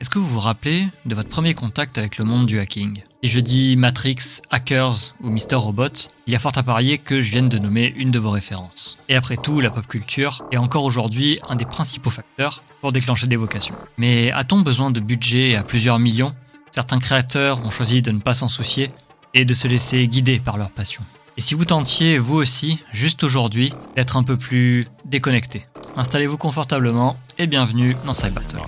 Est-ce que vous vous rappelez de votre premier contact avec le monde du hacking? Si je dis Matrix, Hackers ou Mister Robot, il y a fort à parier que je vienne de nommer une de vos références. Et après tout, la pop culture est encore aujourd'hui un des principaux facteurs pour déclencher des vocations. Mais a-t-on besoin de budget à plusieurs millions? Certains créateurs ont choisi de ne pas s'en soucier et de se laisser guider par leur passion. Et si vous tentiez, vous aussi, juste aujourd'hui, d'être un peu plus déconnecté? Installez-vous confortablement et bienvenue dans CyberTalk.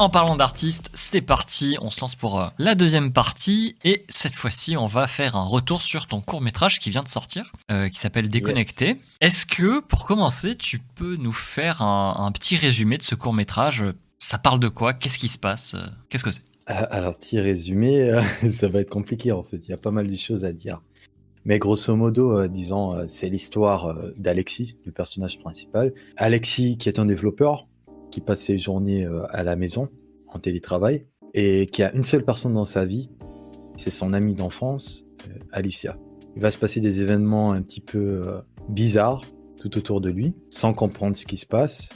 En parlant d'artistes, c'est parti, on se lance pour euh, la deuxième partie. Et cette fois-ci on va faire un retour sur ton court métrage qui vient de sortir, euh, qui s'appelle Déconnecté. Est-ce que pour commencer tu peux nous faire un, petit résumé de ce court métrage Ça parle de quoi? Qu'est-ce qui se passe? Qu'est-ce que c'est? Euh, Alors petit résumé, ça va être compliqué en fait, il y a pas mal de choses à dire. Mais grosso modo, disons, c'est l'histoire d'Alexis, le personnage principal. Alexis qui est un développeur, qui passe ses journées euh, à la maison, en télétravail, et qui a une seule personne dans sa vie, c'est son amie d'enfance, euh, Alicia. Il va se passer des événements un petit peu euh, bizarres tout autour de lui, sans comprendre ce qui se passe.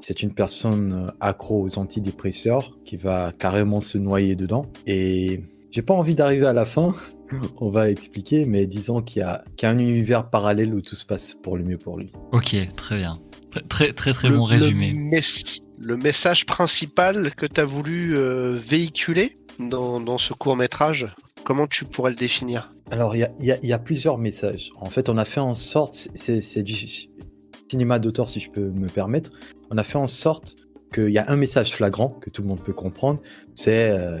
C'est une personne accro aux antidépresseurs qui va carrément se noyer dedans. Et j'ai pas envie d'arriver à la fin, on va expliquer, mais disons qu'il y, a un univers parallèle où tout se passe pour le mieux pour lui. Ok, très bien. Très très très, bon résumé. Le, message principal que tu as voulu euh, véhiculer dans, ce court métrage, comment tu pourrais le définir? Alors il y, a, plusieurs messages. En fait, on a fait en sorte, c'est du cinéma d'auteur si je peux me permettre, on a fait en sorte qu'il y a un message flagrant que tout le monde peut comprendre, c'est euh,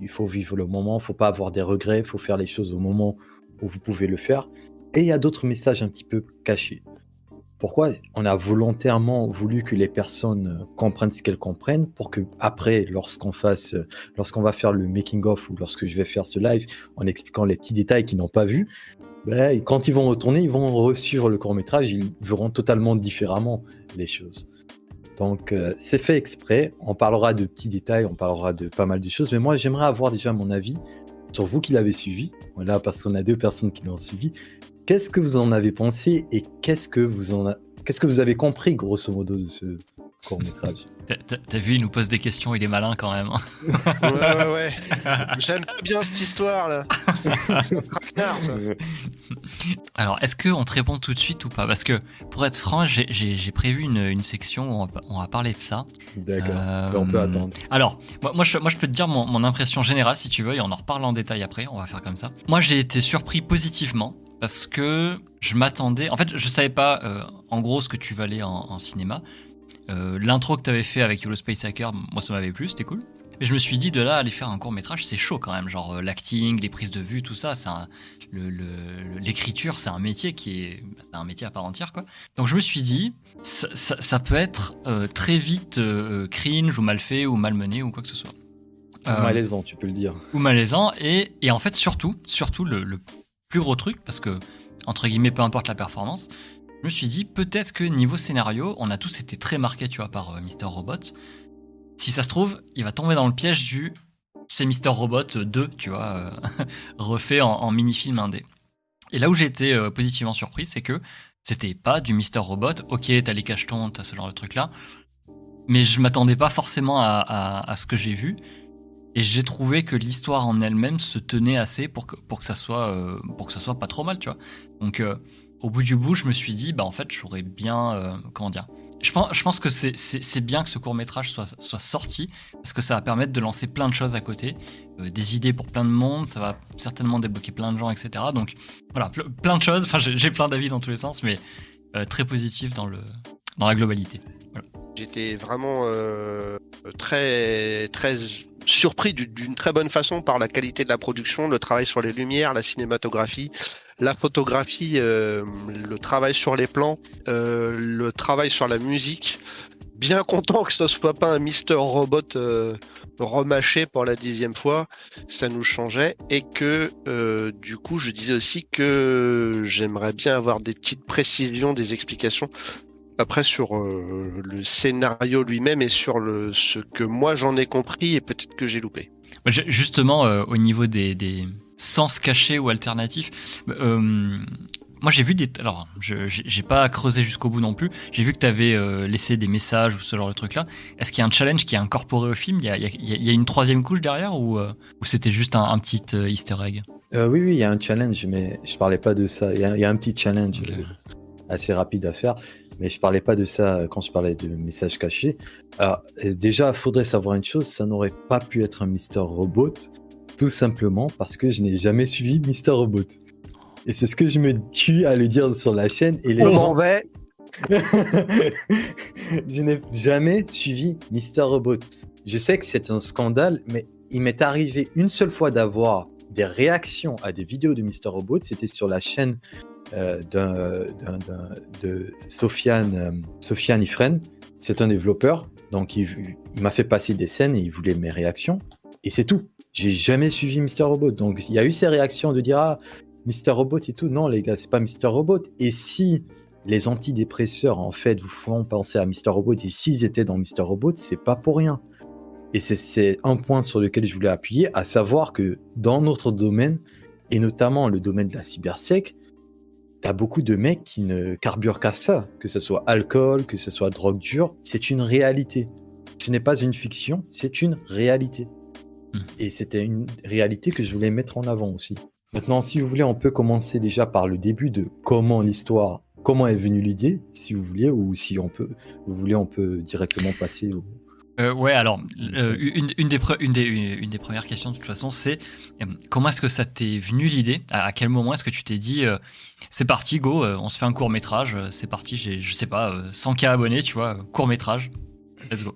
il, faut vivre le moment, il faut pas avoir des regrets, il faut faire les choses au moment où vous pouvez le faire. Et il y a d'autres messages un petit peu cachés. Pourquoi on a volontairement voulu que les personnes euh, comprennent ce qu'elles comprennent pour que après, lorsqu'on fasse, euh, lorsqu'on va faire le making of ou lorsque je vais faire ce live en expliquant les petits détails qu'ils n'ont pas vus, ben, quand ils vont retourner, ils vont reçu le court métrage, ils verront totalement différemment les choses. Donc euh, c'est fait exprès. On parlera de petits détails, on parlera de pas mal de choses, mais moi j'aimerais avoir déjà mon avis sur vous qui l'avez suivi. Voilà, parce qu'on a deux personnes qui l'ont suivi. Qu'est-ce que vous en avez pensé et qu'est-ce que vous en qu'est-ce que vous avez compris grosso modo de ce court métrage T'as vu, il nous pose des questions, il est malin quand même. Hein. ouais, ouais, ouais. J'aime pas bien cette histoire là. Alors, est-ce qu'on te répond tout de suite ou pas? Parce que pour être franc, j'ai prévu une, section où on va, parler de ça. D'accord, euh, on peut attendre. Alors, moi, je, moi, je peux te dire mon, mon impression générale si tu veux, et on en reparle en détail après, on va faire comme ça. Moi, j'ai été surpris positivement parce que je m'attendais. En fait, je savais pas euh, en gros ce que tu valais en, en cinéma. Euh, l'intro que tu avais fait avec YOLO Space Hacker, moi ça m'avait plu, c'était cool. Mais je me suis dit de là aller faire un court métrage, c'est chaud quand même. Genre euh, l'acting, les prises de vue, tout ça, c'est l'écriture, c'est un métier qui est, c'est un métier à part entière quoi. Donc je me suis dit, ça, ça, peut être très vite cringe ou mal fait ou mal mené ou quoi que ce soit. Ou malaisant, tu peux le dire. Ou malaisant et, et en fait surtout, surtout le, le plus gros truc, parce que, entre guillemets, peu importe la performance, je me suis dit, peut-être que niveau scénario, on a tous été très marqués, tu vois, par euh, Mister Robot. Si ça se trouve, il va tomber dans le piège du c'est Mister Robot 2, tu vois, euh, refait en, mini-film indé. Et là où j'ai été euh, positivement surpris, c'est que c'était pas du Mister Robot. Ok, t'as les cachetons, t'as ce genre de truc là. Mais je m'attendais pas forcément à ce que j'ai vu. Et j'ai trouvé que l'histoire en elle-même se tenait assez pour que, pour que ça soit euh, pour que ça soit pas trop mal, tu vois. Donc euh, au bout du bout, je me suis dit bah en fait, j'aurais bien euh, comment dire. Je pense, je pense que c'est bien que ce court métrage soit, soit sorti parce que ça va permettre de lancer plein de choses à côté, des idées pour plein de monde, ça va certainement débloquer plein de gens, etc. Donc voilà, plein de choses. Enfin, j'ai plein d'avis dans tous les sens, mais très positif dans le dans la globalité. J'étais vraiment euh, très très surpris d'une très bonne façon par la qualité de la production, le travail sur les lumières, la cinématographie, la photographie, euh, le travail sur les plans, euh, le travail sur la musique. Bien content que ce soit pas un Mister Robot remâché pour la dixième fois, ça nous changeait et que du coup je disais aussi que j'aimerais bien avoir des petites précisions, des explications après, sur euh, le scénario lui-même et sur le, ce que moi j'en ai compris et peut-être que j'ai loupé. Justement, euh, au niveau des, des, sens cachés ou alternatifs, euh, moi j'ai vu des. Alors, je j'ai pas creusé jusqu'au bout non plus. J'ai vu que tu avais euh, laissé des messages ou ce genre de truc-là. Est-ce qu'il y a un challenge qui est incorporé au film? Il y a, il y a, une troisième couche derrière ou, euh, ou c'était juste un, petit easter egg? Oui, oui, il y a un challenge, mais je parlais pas de ça. Il y, a un petit challenge assez rapide à faire. Mais je parlais pas de ça quand je parlais de messages cachés. Alors, déjà, faudrait savoir une chose, ça n'aurait pas pu être un Mister Robot, tout simplement parce que je n'ai jamais suivi Mister Robot. Et c'est ce que je me tue à le dire sur la chaîne. Et les On gens... va. je n'ai jamais suivi Mister Robot. Je sais que c'est un scandale, mais il m'est arrivé une seule fois d'avoir des réactions à des vidéos de Mister Robot. C'était sur la chaîne euh, de Sofiane, euh, Sofiane Ifren. C'est un développeur. Donc il, m'a fait passer des scènes et il voulait mes réactions. Et c'est tout. J'ai jamais suivi Mister Robot. Donc il y a eu ces réactions de dire ah Mister Robot et tout. Non, les gars, c'est pas Mister Robot. Et si les antidépresseurs, en fait, vous font penser à Mister Robot, et s'ils étaient dans Mister Robot, c'est pas pour rien. Et c'est un point sur lequel je voulais appuyer, à savoir que dans notre domaine, et notamment le domaine de la cybersec, t'as beaucoup de mecs qui ne carburent qu'à ça, que ce soit alcool, que ce soit drogue dure, c'est une réalité. Ce n'est pas une fiction, c'est une réalité. Hmm. Et c'était une réalité que je voulais mettre en avant aussi. Maintenant, si vous voulez, on peut commencer déjà par le début de comment l'histoire, comment est venue l'idée, si vous voulez, ou si on peut, vous voulez, on peut directement passer au. Euh, ouais, alors, euh, une, une, des une, des, une, des premières questions, de toute façon, c'est euh, comment est-ce que ça t'est venu l'idée? À, quel moment est-ce que tu t'es dit, c'est parti, go, on se fait un court métrage, c'est parti, j'ai, je sais pas, 100K abonnés, tu vois, court métrage, let's go.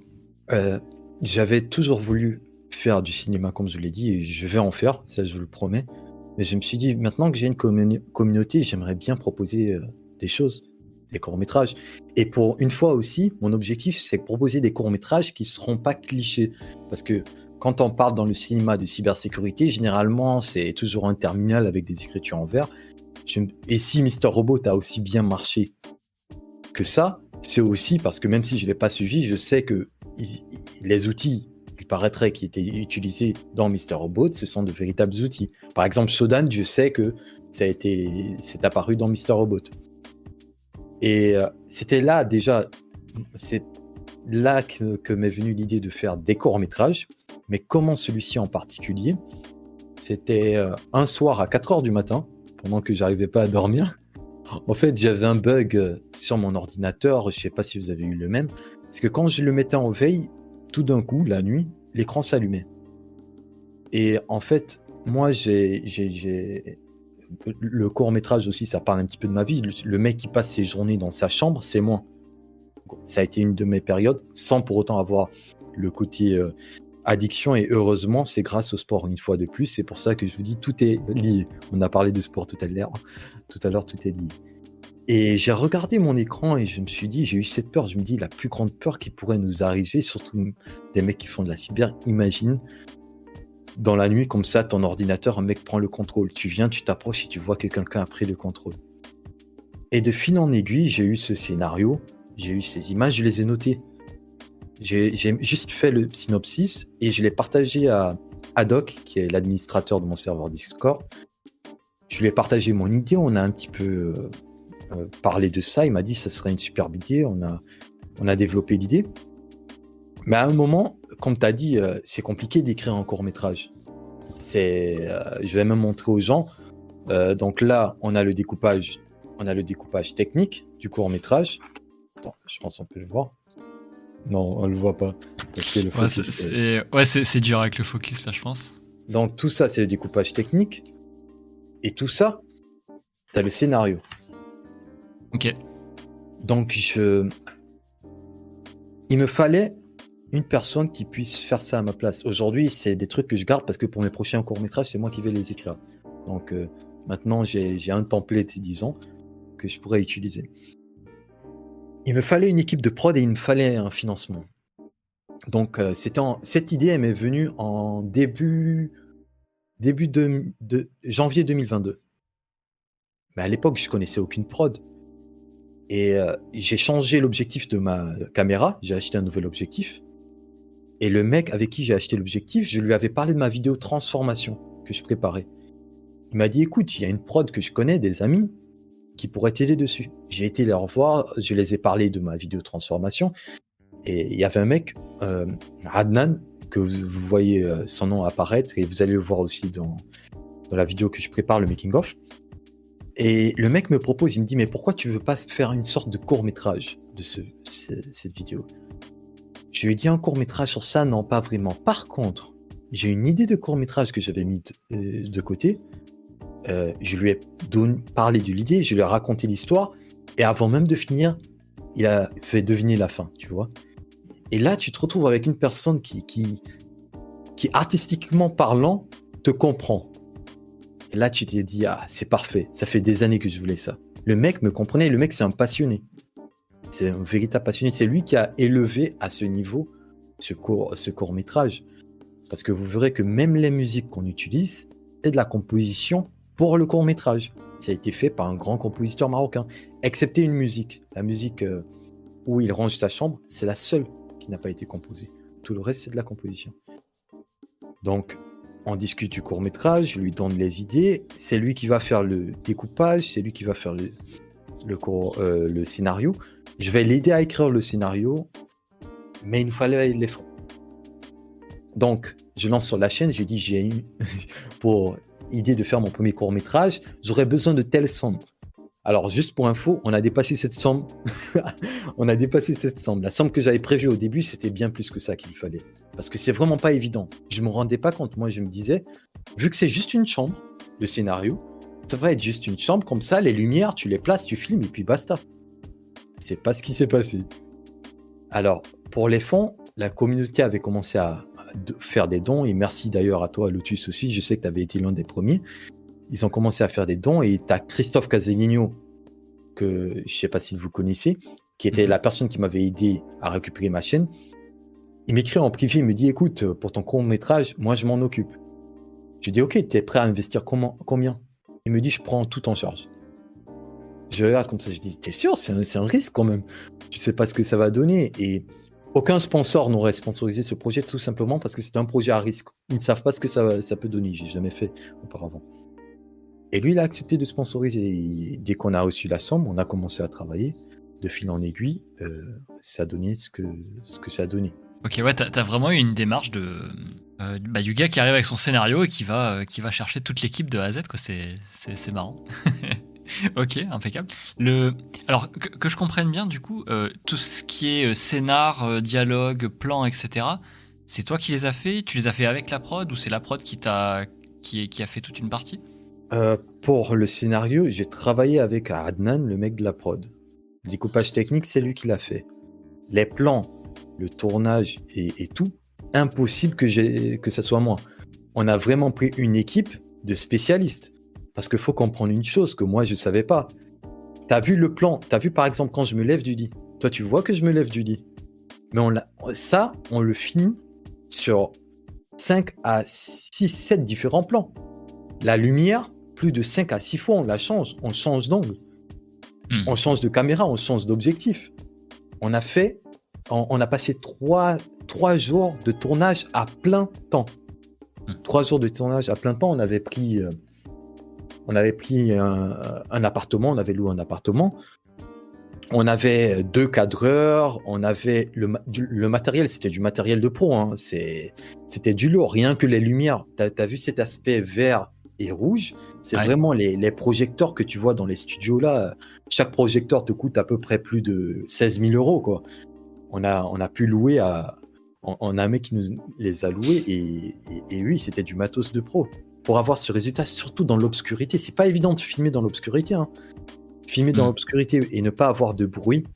J'avais toujours voulu faire du cinéma, comme je l'ai dit, et je vais en faire, ça je vous le promets. Mais je me suis dit, maintenant que j'ai une communauté, j'aimerais bien proposer euh, des choses, des courts-métrages. Et pour une fois aussi, mon objectif, c'est de proposer des courts-métrages qui ne seront pas clichés. Parce que quand on parle dans le cinéma de cybersécurité, généralement, c'est toujours un terminal avec des écritures en vert. Et si Mister Robot a aussi bien marché que ça, c'est aussi parce que même si je ne l'ai pas suivi, je sais que les outils paraîtrait qui étaient utilisés dans Mister Robot, ce sont de véritables outils. Par exemple, Shodan, je sais que ça a été, c'est apparu dans Mister Robot. Et euh, c'était là déjà, c'est là que, m'est venue l'idée de faire des courts-métrages. Mais comment celui-ci en particulier? C'était euh, un soir à 4 heures du matin, pendant que j'arrivais pas à dormir. En fait, j'avais un bug euh, sur mon ordinateur, je sais pas si vous avez eu le même, c'est que quand je le mettais en veille, tout d'un coup, la nuit, l'écran s'allumait. Et en fait, moi, j'ai, le court métrage aussi, ça parle un petit peu de ma vie. Le, mec qui passe ses journées dans sa chambre, c'est moi. Ça a été une de mes périodes, sans pour autant avoir le côté euh, addiction. Et heureusement, c'est grâce au sport une fois de plus. C'est pour ça que je vous dis, tout est lié. On a parlé de sport tout à l'heure. Tout à l'heure, tout est lié. Et j'ai regardé mon écran et je me suis dit, j'ai eu cette peur. Je me dis, la plus grande peur qui pourrait nous arriver, surtout des mecs qui font de la cyber, imagine dans la nuit comme ça, ton ordinateur, un mec prend le contrôle. Tu viens, tu t'approches et tu vois que quelqu'un a pris le contrôle. Et de fil en aiguille, j'ai eu ce scénario, j'ai eu ces images, je les ai notées. J'ai juste fait le synopsis et je l'ai partagé à Adoc, qui est l'administrateur de mon serveur Discord. Je lui ai partagé mon idée, on a un petit peu euh, euh, parler de ça. Il m'a dit que ça serait une superbe idée. On a, on a développé l'idée. Mais à un moment, comme tu as dit, euh, c'est compliqué d'écrire un court métrage. C'est, euh, je vais même montrer aux gens. donc là, on a le découpage, on a le découpage technique du court métrage. je pense qu'on peut le voir. Non, on le voit pas. ouais, c'est dur avec le focus là, je pense. Donc tout ça, c'est le découpage technique. Et tout ça, tu as le scénario. Ok. Donc, je... il me fallait une personne qui puisse faire ça à ma place. Aujourd'hui, c'est des trucs que je garde parce que pour mes prochains courts-métrages, c'est moi qui vais les écrire. Donc, euh, maintenant, j'ai un template, disons, que je pourrais utiliser. Il me fallait une équipe de prod et il me fallait un financement. Donc, euh, cette idée, m'est venue en début, début de, de janvier 2022. Mais à l'époque, je connaissais aucune prod. Et euh, j'ai changé l'objectif de ma caméra, j'ai acheté un nouvel objectif. Et le mec avec qui j'ai acheté l'objectif, je lui avais parlé de ma vidéo transformation que je préparais. Il m'a dit écoute, il y a une prod que je connais, des amis, qui pourraient t'aider dessus. J'ai été les revoir, je les ai parlé de ma vidéo transformation. Et il y avait un mec, euh, Adnan, que vous, voyez euh, son nom apparaître, et vous allez le voir aussi dans, la vidéo que je prépare, le making-of. Et le mec me propose, il me dit, mais pourquoi tu veux pas faire une sorte de court métrage de ce, cette vidéo? Je lui ai dit, un court métrage sur ça, non, pas vraiment. Par contre, j'ai une idée de court métrage que j'avais mis de, euh, de côté. Euh, je lui ai parlé de l'idée, je lui ai raconté l'histoire, et avant même de finir, il a fait deviner la fin, tu vois. Et là, tu te retrouves avec une personne qui, qui, qui artistiquement parlant, te comprend. Et là, tu t'es dit, ah, c'est parfait, ça fait des années que je voulais ça. Le mec me comprenait, le mec, c'est un passionné. C'est un véritable passionné. C'est lui qui a élevé à ce niveau ce court, métrage. Parce que vous verrez que même les musiques qu'on utilise, c'est de la composition pour le court métrage. Ça a été fait par un grand compositeur marocain. Excepté une musique. La musique euh, où il range sa chambre, c'est la seule qui n'a pas été composée. Tout le reste, c'est de la composition. Donc, on discute du court métrage, je lui donne les idées. C'est lui qui va faire le découpage, c'est lui qui va faire le, euh, le scénario. Je vais l'aider à écrire le scénario, mais il nous fallait les fonds. Donc, je lance sur la chaîne, je dis j'ai eu pour idée de faire mon premier court métrage, j'aurais besoin de telle somme. Alors, juste pour info, on a dépassé cette somme. on a dépassé cette somme. La somme que j'avais prévue au début, c'était bien plus que ça qu'il fallait. Parce que c'est vraiment pas évident. Je me rendais pas compte. Moi, je me disais, vu que c'est juste une chambre, le scénario, ça va être juste une chambre comme ça, les lumières, tu les places, tu filmes et puis basta. C'est pas ce qui s'est passé. Alors, pour les fonds, la communauté avait commencé à faire des dons et merci d'ailleurs à toi, Lotus aussi. Je sais que tu avais été l'un des premiers ils ont commencé à faire des dons et tu as Christophe Caselligno, que je sais pas si vous connaissez, qui était mhm. la personne qui m'avait aidé à récupérer ma chaîne. Il m'écrit en privé, il me dit écoute, pour ton court métrage, moi je m'en occupe. Je dis ok, tu es prêt à investir comment, combien? Il me dit je prends tout en charge. Je regarde comme ça, je dis t'es sûr, c'est un, risque quand même. Tu sais pas ce que ça va donner. Et aucun sponsor n'aurait sponsorisé ce projet tout simplement parce que c'est un projet à risque. Ils ne savent pas ce que ça, peut donner. J'ai jamais fait auparavant. Et lui, il a accepté de sponsoriser. dès qu'on a reçu la somme, on a commencé à travailler. De fil en aiguille, euh, ça a donné ce que, ça a donné. Ok, ouais, t'as as vraiment eu une démarche de, euh, bah, du gars qui arrive avec son scénario et qui va, euh, qui va chercher toute l'équipe de A à Z. C'est marrant. ok, impeccable. Le... Alors, que, je comprenne bien, du coup, tout ce qui est scénar, dialogue, plan, etc., c'est toi qui les as fait? Tu les as fait avec la prod ou c'est la prod qui, a, qui, a fait toute une partie? Euh, pour le scénario, j'ai travaillé avec Adnan, le mec de la prod. Le découpage technique, c'est lui qui l'a fait. Les plans, le tournage et, tout, impossible que, que ça soit moi. On a vraiment pris une équipe de spécialistes. Parce qu'il faut comprendre une chose que moi, je ne savais pas. Tu as vu le plan, tu as vu par exemple quand je me lève du lit? Toi, tu vois que je me lève du lit. Mais on ça, on le finit sur 5 à 6, 7 différents plans. La lumière, plus de 5 à 6 fois, on la change. On change d'angle. Hmm. On change de caméra, on change d'objectif. On a fait, on, a passé 3, jours de tournage à plein temps. 3 hmm. jours de tournage à plein temps. On avait pris, euh, on avait pris un, appartement, on avait loué un appartement. On avait deux cadreurs, on avait le, le matériel, c'était du matériel de pro, hein. c'était du lourd, rien que les lumières. Tu as, vu cet aspect vert et rouge? C'est vraiment les, projecteurs que tu vois dans les studios là. Chaque projecteur te coûte à peu près plus de 16 000 euros. Quoi. On, a, on a pu louer à. On, a un mec qui nous les a loués et, et, oui, c'était du matos de pro. Pour avoir ce résultat, surtout dans l'obscurité, c'est pas évident de filmer dans l'obscurité. Hein. Filmer dans mm. l'obscurité et ne pas avoir de bruit,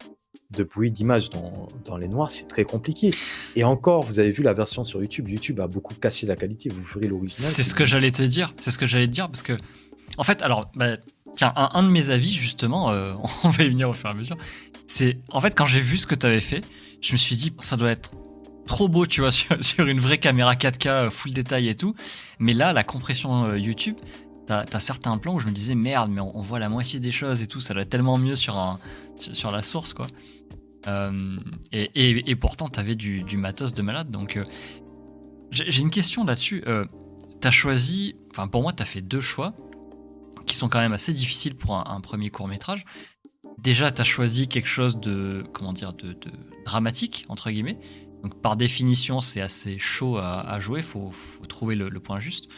de bruit d'image dans, dans, les noirs, c'est très compliqué. Et encore, vous avez vu la version sur YouTube. YouTube a beaucoup cassé la qualité. Vous ferez l'original. C'est ce que j'allais te dire. C'est ce que j'allais te dire parce que, en fait, alors, bah, tiens, un, de mes avis justement, euh, on va y venir au fur et à mesure. C'est en fait quand j'ai vu ce que tu avais fait, je me suis dit ça doit être trop beau, tu vois, sur, une vraie caméra 4K euh, full détail et tout. Mais là, la compression euh, YouTube, t'as as certains plans où je me disais merde, mais on, voit la moitié des choses et tout, ça être tellement mieux sur, un, sur la source, quoi. Euh, et, pourtant, tu avais du, matos de malade. Donc, j'ai une question là-dessus. Euh, tu as choisi, enfin, pour moi, tu as fait deux choix. qui sont quand même assez difficiles pour un, premier court métrage. Déjà, tu as choisi quelque chose de, comment dire, de, dramatique, entre guillemets. Donc, par définition, c'est assez chaud à, jouer, il faut, trouver le, point juste.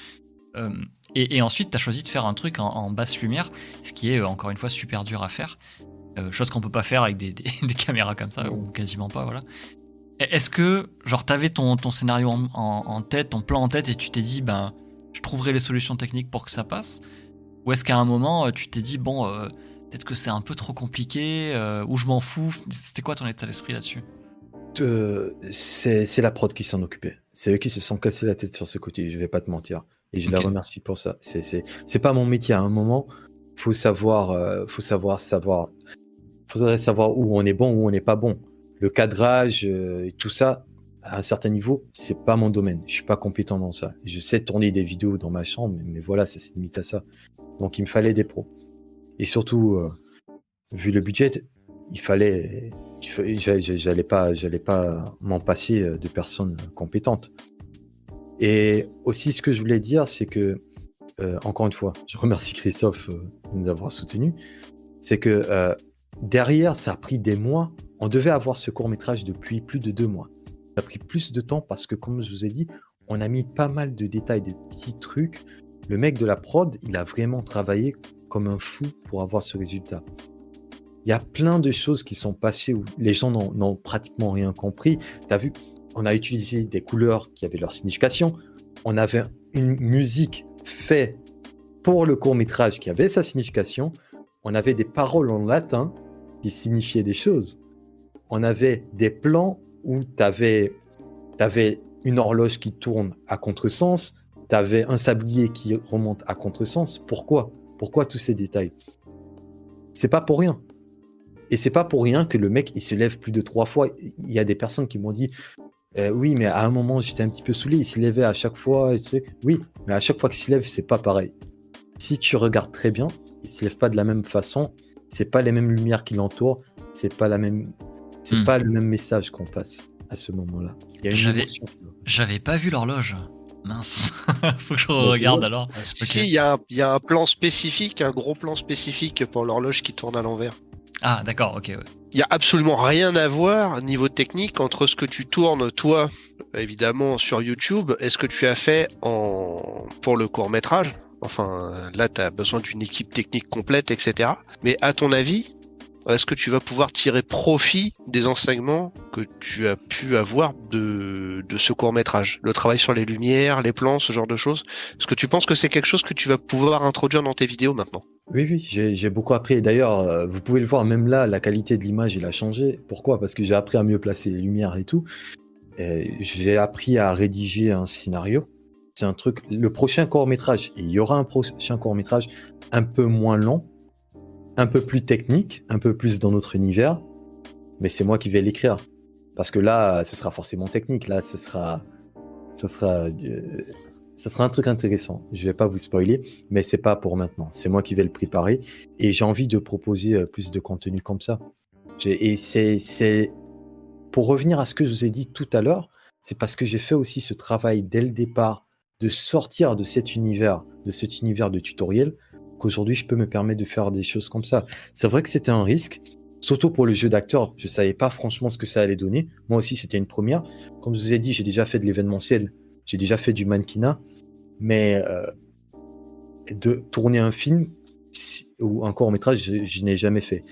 Euh, et, ensuite, tu as choisi de faire un truc en, basse lumière, ce qui est, encore une fois, super dur à faire. Euh, chose qu'on peut pas faire avec des, caméras comme ça, ou quasiment pas, voilà. Est-ce que, genre, t'avais ton, scénario en, tête, ton plan en tête, et tu t'es dit, ben, je trouverai les solutions techniques pour que ça passe? Ou est-ce qu'à un moment, euh, tu t'es dit, bon, euh, peut-être que c'est un peu trop compliqué, euh, ou je m'en fous? C'était quoi ton état d'esprit là-dessus? C'est la prod qui s'en occupait. C'est eux qui se sont cassés la tête sur ce côté, je vais pas te mentir. Et je la remercie pour ça. C'est pas mon métier. À un moment, faut savoir, faut savoir, savoir. Faudrait savoir où on est bon, où on n'est pas bon le cadrage euh, et tout ça, à un certain niveau, c'est pas mon domaine. Je suis pas compétent dans ça. Je sais tourner des vidéos dans ma chambre, mais, voilà, ça se limite à ça. Donc il me fallait des pros. Et surtout, euh, vu le budget, il fallait, j'allais pas, pas m'en passer euh, de personnes compétentes. Et aussi, ce que je voulais dire, c'est que, encore une fois, je remercie Christophe de nous avoir soutenus, c'est que derrière, ça a pris des mois on devait avoir ce court métrage depuis plus de deux mois. Ça a pris plus de temps parce que, comme je vous ai dit, on a mis pas mal de détails, de petits trucs. Le mec de la prod, il a vraiment travaillé comme un fou pour avoir ce résultat. Il y a plein de choses qui sont passées où les gens n'ont pratiquement rien compris. Tu as vu, on a utilisé des couleurs qui avaient leur signification. On avait une musique faite pour le court métrage qui avait sa signification. On avait des paroles en latin qui signifiaient des choses on avait des plans où tu avais, une horloge qui tourne à contresens, tu avais un sablier qui remonte à contresens. Pourquoi? Pourquoi tous ces détails? C'est pas pour rien. Et c'est pas pour rien que le mec il se lève plus de trois fois. Il y a des personnes qui m'ont dit euh, oui, mais à un moment j'étais un petit peu saoulé. Il se levait à chaque fois. Oui, mais à chaque fois qu'il se lève, c'est pas pareil. Si tu regardes très bien, il se lève pas de la même façon. C'est pas les mêmes lumières qui l'entourent. C'est pas la même c'est hmm. pas le même message qu'on passe à ce moment-là. J'avais pas vu l'horloge. Mince, faut que je regarde alors. Si, il y, a un plan spécifique, un gros plan spécifique pour l'horloge qui tourne à l'envers. Ah, d'accord, ok. Il y a absolument rien à voir niveau technique entre ce que tu tournes toi, évidemment sur YouTube, et ce que tu as fait en pour le court métrage. Enfin, là, tu as besoin d'une équipe technique complète, etc. Mais à ton avis, est-ce que tu vas pouvoir tirer profit des enseignements que tu as pu avoir de, ce court métrage Le travail sur les lumières, les plans, ce genre de choses? Est-ce que tu penses que c'est quelque chose que tu vas pouvoir introduire dans tes vidéos maintenant? Oui, oui, j'ai beaucoup appris. D'ailleurs, euh, vous pouvez le voir, même là, la qualité de l'image, il a changé. Pourquoi? Parce que j'ai appris à mieux placer les lumières et tout. J'ai appris à rédiger un scénario. C'est un truc. Le prochain court métrage, il y aura un prochain court métrage un peu moins long, un peu plus technique, un peu plus dans notre univers, mais c'est moi qui vais l'écrire. Parce que là, ce sera forcément technique. Là, ce sera, ce sera, euh, ça sera un truc intéressant. Je vais pas vous spoiler, mais c'est pas pour maintenant. C'est moi qui vais le préparer et j'ai envie de proposer euh, plus de contenu comme ça. Et c'est, pour revenir à ce que je vous ai dit tout à l'heure, c'est parce que j'ai fait aussi ce travail dès le départ de sortir de cet univers, de cet univers de tutoriel qu'aujourd'hui je peux me permettre de faire des choses comme ça. C'est vrai que c'était un risque, surtout pour le jeu d'acteur. Je savais pas franchement ce que ça allait donner. Moi aussi, c'était une première. Comme je vous ai dit, j'ai déjà fait de l'événementiel, j'ai déjà fait du mannequinat, mais euh, de tourner un film ou un court métrage, je, n'ai jamais fait.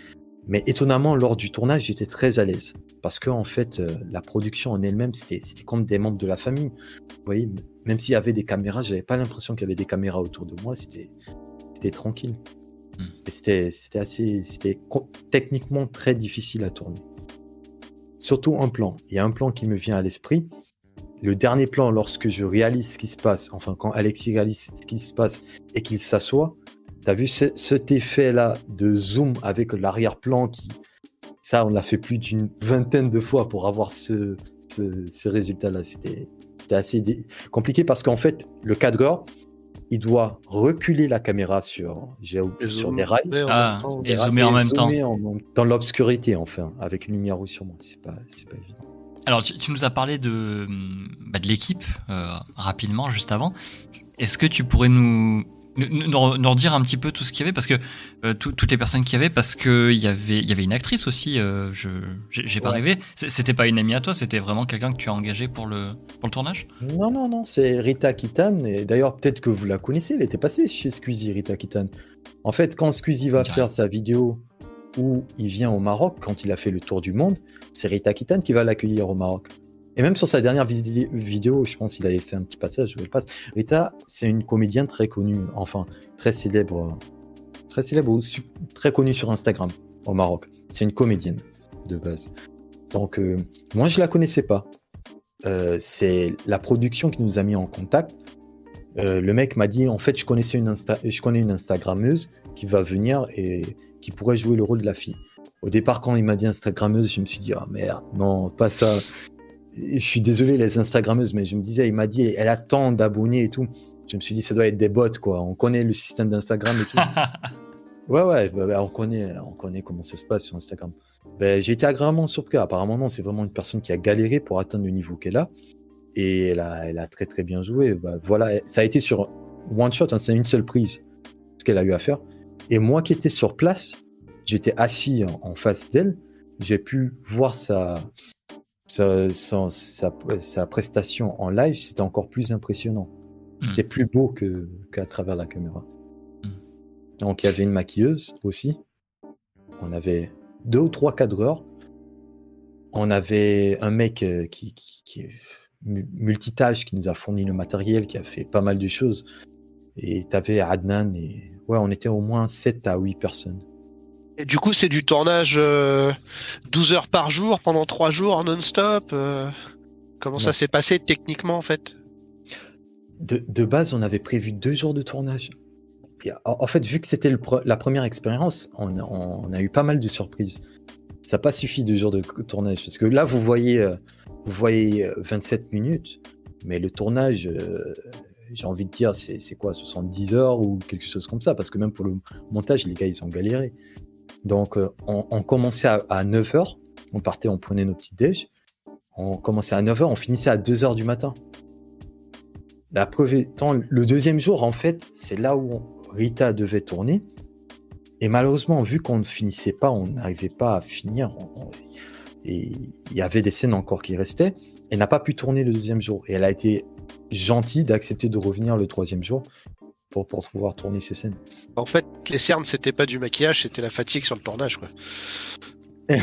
Mais étonnamment, lors du tournage, j'étais très à l'aise. Parce que, en fait, euh, la production en elle-même, c'était comme des membres de la famille. Vous voyez, même s'il y avait des caméras, j'avais pas l'impression qu'il y avait des caméras autour de moi. C'était tranquille. Hmm. C'était assez, c'était techniquement très difficile à tourner. Surtout un plan. Il y a un plan qui me vient à l'esprit. Le dernier plan, lorsque je réalise ce qui se passe, enfin quand Alexis réalise ce qui se passe et qu'il s'assoit, tu as vu cet effet-là de zoom avec l'arrière-plan qui, ça, on l'a fait plus d'une vingtaine de fois pour avoir ce, ce, résultat-là. C'était assez compliqué parce qu'en fait, le cadreur, il doit reculer la caméra sur, sur des rails. Ah, et zoomer en même temps. dans l'obscurité, enfin, avec une lumière rouge sur moi. C'est pas, pas évident. Alors, tu, nous as parlé de, bah, de l'équipe euh, rapidement, juste avant. Est-ce que tu pourrais nous, nous, redire un petit peu tout ce qu'il y avait parce que euh, tout- toutes les personnes qu'il y avait parce que il y avait il y avait une actrice aussi. euh, je j'ai pas Ouais. rêvé. C'était pas une amie à toi, c'était vraiment quelqu'un que tu as engagé pour le pour le tournage? Non, non, non, c'est Rita Kitane. Et d'ailleurs, peut-être que vous la connaissez, elle était passée chez Squeezie, Rita Kitane. En fait, quand Squeezie va faire sa vidéo où il vient au Maroc, quand il a fait le tour du monde, c'est Rita Kitane qui va l'accueillir au Maroc. Et même sur sa dernière vidéo, je pense qu'il avait fait un petit passage, je passe. Rita, c'est une comédienne très connue, enfin, très célèbre, très célèbre ou très connue sur Instagram au Maroc. C'est une comédienne de base. Donc, euh, moi, je la connaissais pas. Euh, c'est la production qui nous a mis en contact. Euh, le mec m'a dit en fait je connaissais une Insta- je connais une Instagrammeuse qui va venir et qui pourrait jouer le rôle de la fille. Au départ quand il m'a dit Instagrammeuse, je me suis dit ah merde non pas ça. Je suis désolé les Instagrammeuses mais je me disais il m'a dit elle a tant d'abonnés et tout. Je me suis dit ça doit être des bots quoi. On connaît le système d'Instagram et tout. Ouais, ouais, bah, bah, on, connaît, on connaît comment ça se passe sur Instagram. Ben, j'ai été agréablement surpris. Apparemment, non, c'est vraiment une personne qui a galéré pour atteindre le niveau qu'elle a. Et elle a, elle a très très bien joué. Bah, voilà, ça a été sur one shot, hein, c'est une seule prise, ce qu'elle a eu à faire. Et moi qui étais sur place, j'étais assis en, en face d'elle, j'ai pu voir sa, sa, sa, prestation en live, c'était encore plus impressionnant. Mm. C'était plus beau que- qu'à travers la caméra. Mm. Donc il y avait une maquilleuse aussi. On avait deux ou trois cadreurs. On avait un mec euh, qui, qui, qui multitâche, qui nous a fourni le matériel, qui a fait pas mal de choses. Et tu avais Adnan et ouais, on était au moins 7 à 8 personnes. Et du coup, c'est du tournage euh, 12 heures par jour pendant 3 jours non-stop. euh, Comment ça s'est passé techniquement en fait? De, de base, on avait prévu deux jours de tournage. Et en, en fait, vu que c'était pre- la première expérience, on, a- on a eu pas mal de surprises. Ça n'a pas suffi deux jours de tournage. Parce que là, vous voyez, euh, vous voyez euh, 27 minutes, mais le tournage, euh, j'ai envie de dire, c'est c'est quoi, 70 heures ou quelque chose comme ça. Parce que même pour le montage, les gars, ils ont galéré. Donc, euh, on, commençait à, à 9 heures. On partait, on prenait nos petits déj. On commençait à 9 heures, on finissait à 2 heures du matin. La preuve étant, le deuxième jour, en fait, c'est là où Rita devait tourner. Et malheureusement, vu qu'on ne finissait pas, on n'arrivait pas à finir. et il y avait des scènes encore qui restaient. Elle n'a pas pu tourner le deuxième jour. Et elle a été gentille d'accepter de revenir le troisième jour pour, pour pouvoir tourner ces scènes. En fait, les cernes, c'était pas du maquillage, c'était la fatigue sur le tournage. Quoi.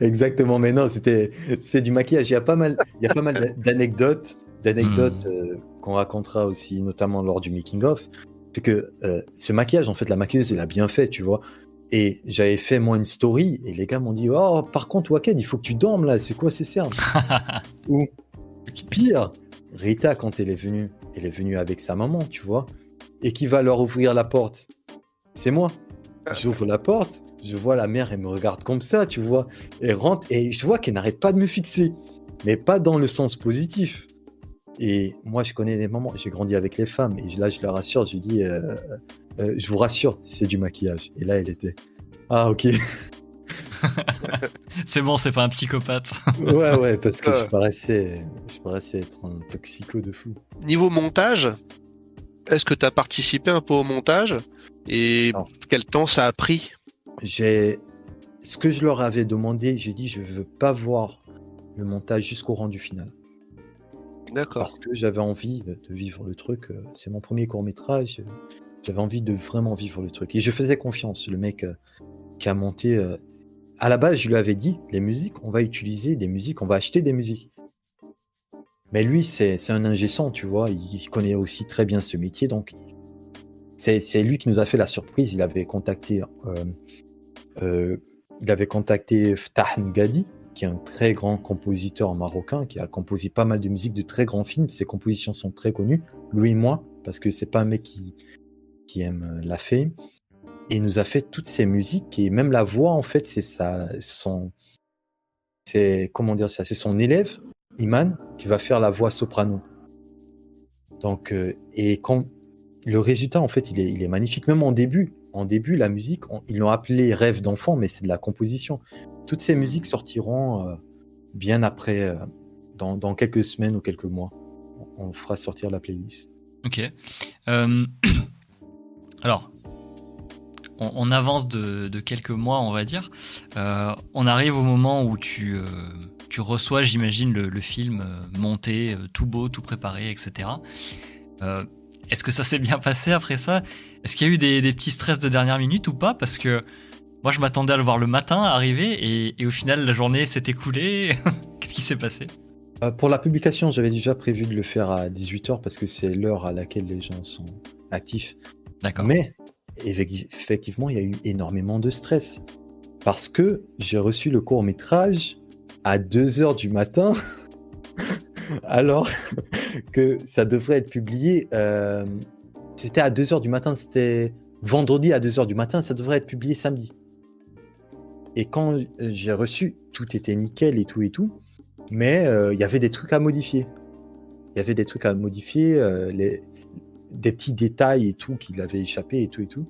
Exactement, mais non, c'était c'était du maquillage. Il y a pas mal, il y a pas mal d'anecdotes, d'anecdotes euh, qu'on racontera aussi, notamment lors du making of. C'est que euh, ce maquillage, en fait, la maquilleuse, elle a bien fait, tu vois. Et j'avais fait moi une story et les gars m'ont dit oh par contre Waked, il faut que tu dormes là. C'est quoi ces cernes Ou pire, Rita quand elle est venue, elle est venue avec sa maman, tu vois, et qui va leur ouvrir la porte. C'est moi. J'ouvre la porte, je vois la mère, elle me regarde comme ça, tu vois. Elle rentre et je vois qu'elle n'arrête pas de me fixer, mais pas dans le sens positif. Et moi, je connais les mamans, j'ai grandi avec les femmes, et là, je la rassure, je lui dis, euh, euh, je vous rassure, c'est du maquillage. Et là, elle était, ah, ok. c'est bon, c'est pas un psychopathe. ouais, ouais, parce que je paraissais, je paraissais être un toxico de fou. Niveau montage, est-ce que tu as participé un peu au montage Et Non. quel temps ça a pris? J'ai, ce que je leur avais demandé, j'ai dit, je veux pas voir le montage jusqu'au rendu final. D'accord. parce que j'avais envie de vivre le truc. euh, C'est mon premier court métrage. J'avais envie de vraiment vivre le truc. Et je faisais confiance. Le mec euh, qui a monté. À la base, je lui avais dit les musiques, on va utiliser des musiques, on va acheter des musiques. Mais lui, c'est un ingé son, tu vois. Il connaît aussi très bien ce métier. Donc, c'est lui qui nous a fait la surprise. Il avait contacté. euh, euh, il avait contacté Ftah Ngadi, qui est un très grand compositeur marocain, qui a composé pas mal de musique de très grands films. Ses compositions sont très connues, lui et moi, parce que c'est pas un mec qui, qui aime la fame. Et nous a fait toutes ces musiques, et même la voix, en fait, c'est sa, son, c'est, comment dire ça, c'est son élève, Iman, qui va faire la voix soprano. Donc, euh, et quand, le résultat, en fait, il est, il est magnifique, même en début. En début, la musique, on- ils l'ont appelé Rêve d'enfant, mais c'est de la composition. Toutes ces musiques sortiront euh, bien après, euh, dans, dans quelques semaines ou quelques mois. On on fera sortir la playlist. Ok. Euh, alors, on, avance de, quelques mois, on va dire. Euh, on arrive au moment où tu, euh, tu reçois, j'imagine, le, film monté, tout beau, tout préparé, etc. Est-ce que ça s'est bien passé après ça? Est-ce qu'il y a eu des, petits stress de dernière minute ou pas? Parce que moi, je m'attendais à le voir le matin arriver et, et au final, la journée s'est écoulée. Qu'est-ce qui s'est passé? Euh, pour la publication, j'avais déjà prévu de le faire à 18h parce que c'est l'heure à laquelle les gens sont actifs. D'accord. Mais effectivement, il y a eu énormément de stress parce que j'ai reçu le court métrage à 2h du matin alors que ça devrait être publié. Euh, c'était à 2h du matin, c'était vendredi à 2h du matin, ça devrait être publié samedi. Et quand j'ai reçu, tout était nickel et tout et tout mais euh, il y avait des trucs à modifier. Il y avait des trucs à modifier, euh, des petits détails et tout qui l'avaient échappé et tout et tout.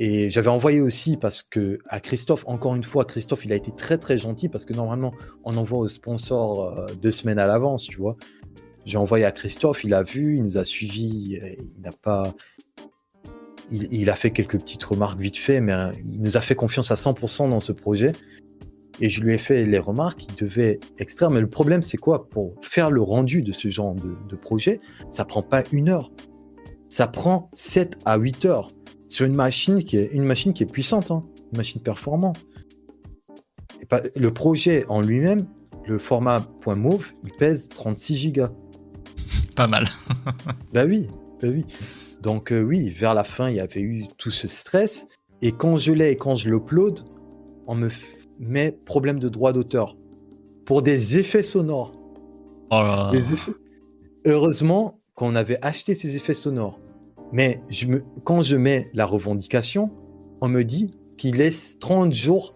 Et j'avais envoyé aussi parce que à Christophe, encore une fois, Christophe, il a été très très gentil parce que normalement, on envoie au sponsor euh, deux semaines à l'avance, tu vois. J'ai envoyé à Christophe, il a vu, il nous a suivis, il n'a pas. Il, a fait quelques petites remarques vite fait, mais il nous a fait confiance à 100% dans ce projet et je lui ai fait les remarques qu'il devait extraire. Mais le problème, c'est quoi? Pour faire le rendu de ce genre de, projet, ça prend pas une heure. Ça prend 7 à 8 heures sur une machine qui est, une machine qui est puissante, hein, une machine performante. Et pas, le projet en lui-même, le format .move, il pèse 36 gigas. Pas mal. bah oui, bah oui. Donc euh, oui, vers la fin, il y avait eu tout ce stress. Et quand je l'ai et quand je l'upload, on me mais problème de droit d'auteur. Pour des effets sonores. Oh Heureusement qu'on avait acheté ces effets sonores. Mais quand je mets la revendication, on me dit qu'il laisse 30 jours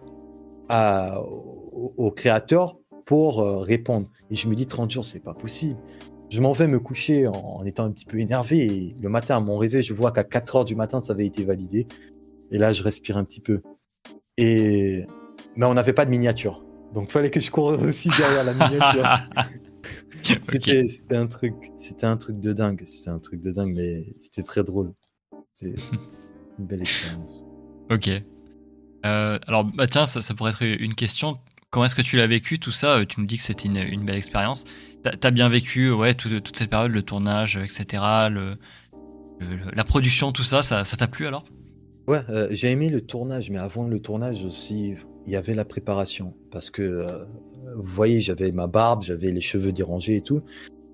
au, créateur pour euh, répondre. Et je me dis 30 jours, c'est pas possible. Je m'en vais me coucher en, étant un petit peu énervé. Et le matin, à mon réveil, je vois qu'à 4 heures du matin, ça avait été validé. Et là, je respire un petit peu. Et mais on n'avait pas de miniature. Donc il fallait que je cours aussi derrière la miniature. c'était un truc, c'était un truc de dingue, c'était un truc de dingue, mais c'était très drôle. C'était une belle expérience. Ok. Euh, alors bah tiens, ça, pourrait être une question. Comment est-ce que tu l'as vécu tout ça? Tu nous dis que c'était une, belle expérience. T'as as bien vécu, ouais, toute cette période, le tournage, etc. la production, tout ça, ça t'a plu alors? Ouais, euh, j'ai aimé le tournage, mais avant le tournage aussi, il y avait la préparation. Parce que, euh, vous voyez, j'avais ma barbe, j'avais les cheveux dérangés et tout.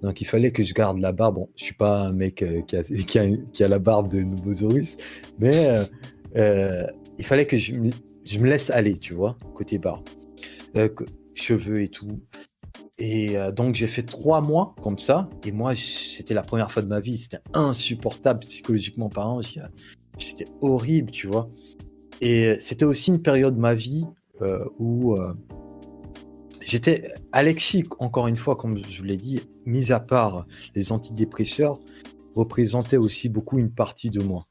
Donc il fallait que je garde la barbe. Bon, je suis pas un mec euh, qui, a, qui, a, la barbe de Nobosaurus, mais euh, il fallait que je je me, laisse aller, tu vois, côté barbe. cheveux et tout. Et donc j'ai fait trois mois comme ça. Et moi, c'était la première fois de ma vie. C'était insupportable psychologiquement parlant. C'était horrible, tu vois. Et c'était aussi une période de ma vie où euh, j'étais Alexis, encore une fois, comme je l'ai dit, mis à part les antidépresseurs, représentait aussi beaucoup une partie de moi.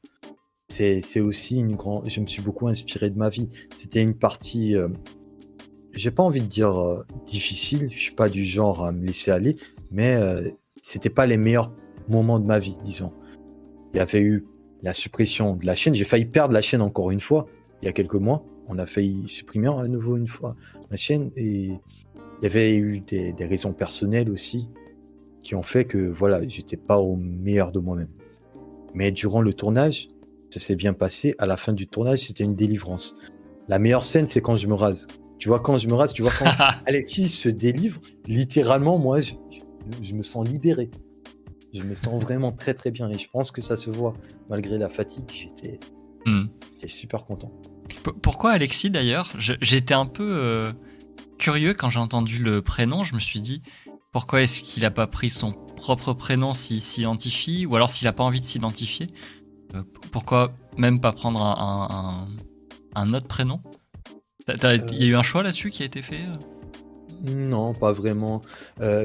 C'est aussi une grande. Je me suis beaucoup inspiré de ma vie. C'était une partie. Euh, j'ai pas envie de dire difficile. Je suis pas du genre à me laisser aller, mais c'était pas les meilleurs moments de ma vie, disons. Il y avait eu la suppression de la chaîne. J'ai failli perdre la chaîne encore une fois il y a quelques mois on a failli supprimer à nouveau une fois ma chaîne et il y avait eu des, raisons personnelles aussi qui ont fait que voilà, j'étais pas au meilleur de moi-même. Mais durant le tournage, ça s'est bien passé. À la fin du tournage, c'était une délivrance. La meilleure scène, c'est quand je me rase. Tu vois, quand je me rase, tu vois, quand Alexis se délivre, littéralement, moi, je, me sens libéré. Je me sens vraiment très, très bien. Et je pense que ça se voit. Malgré la fatigue, j'étais hmm. super content. Pourquoi Alexis d'ailleurs? J'étais un peu euh, curieux quand j'ai entendu le prénom. Je me suis dit pourquoi est-ce qu'il n'a pas pris son propre prénom s'il s'identifie ou alors s'il n'a pas envie de s'identifier? Euh, Pourquoi même pas prendre un, autre prénom? Il y a eu un choix là-dessus qui a été fait euh? Non, pas vraiment.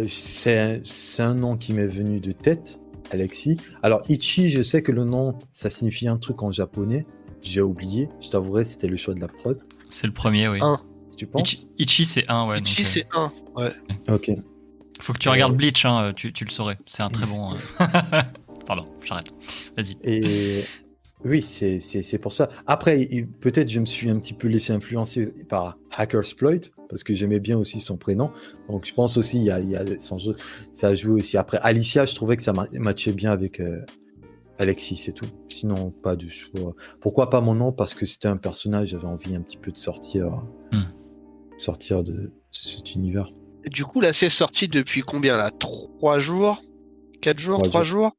c'est un nom qui m'est venu de tête, Alexis. Alors Ichi, je sais que le nom, ça signifie un truc en japonais. J'ai oublié, je t'avouerai, c'était le choix de la prod. C'est le premier, oui. Tu penses Ichi, c'est 1, ouais. Ichi, c'est 1, ouais. Ok. Faut que tu regardes Bleach, hein, tu, tu, le saurais. C'est un très bon. Euh. pardon, j'arrête. Vas-y. Et oui, c'est c'est- c'est pour ça. Après, il- peut-être je me suis un petit peu laissé influencer par Hackersploit, parce que j'aimais bien aussi son prénom. Donc je pense aussi, il y a, il y a son jeu, ça a joué aussi. Après, Alicia, je trouvais que ça ma- matchait bien avec euh, Alexis, c'est tout. Sinon, pas de choix. Pourquoi pas mon nom? Parce que c'était un personnage, j'avais envie un petit peu de sortir, Hmm. sortir de cet univers. Et Du coup, là, c'est sorti depuis combien là? Trois jours? Quatre jours? Trois Trois jours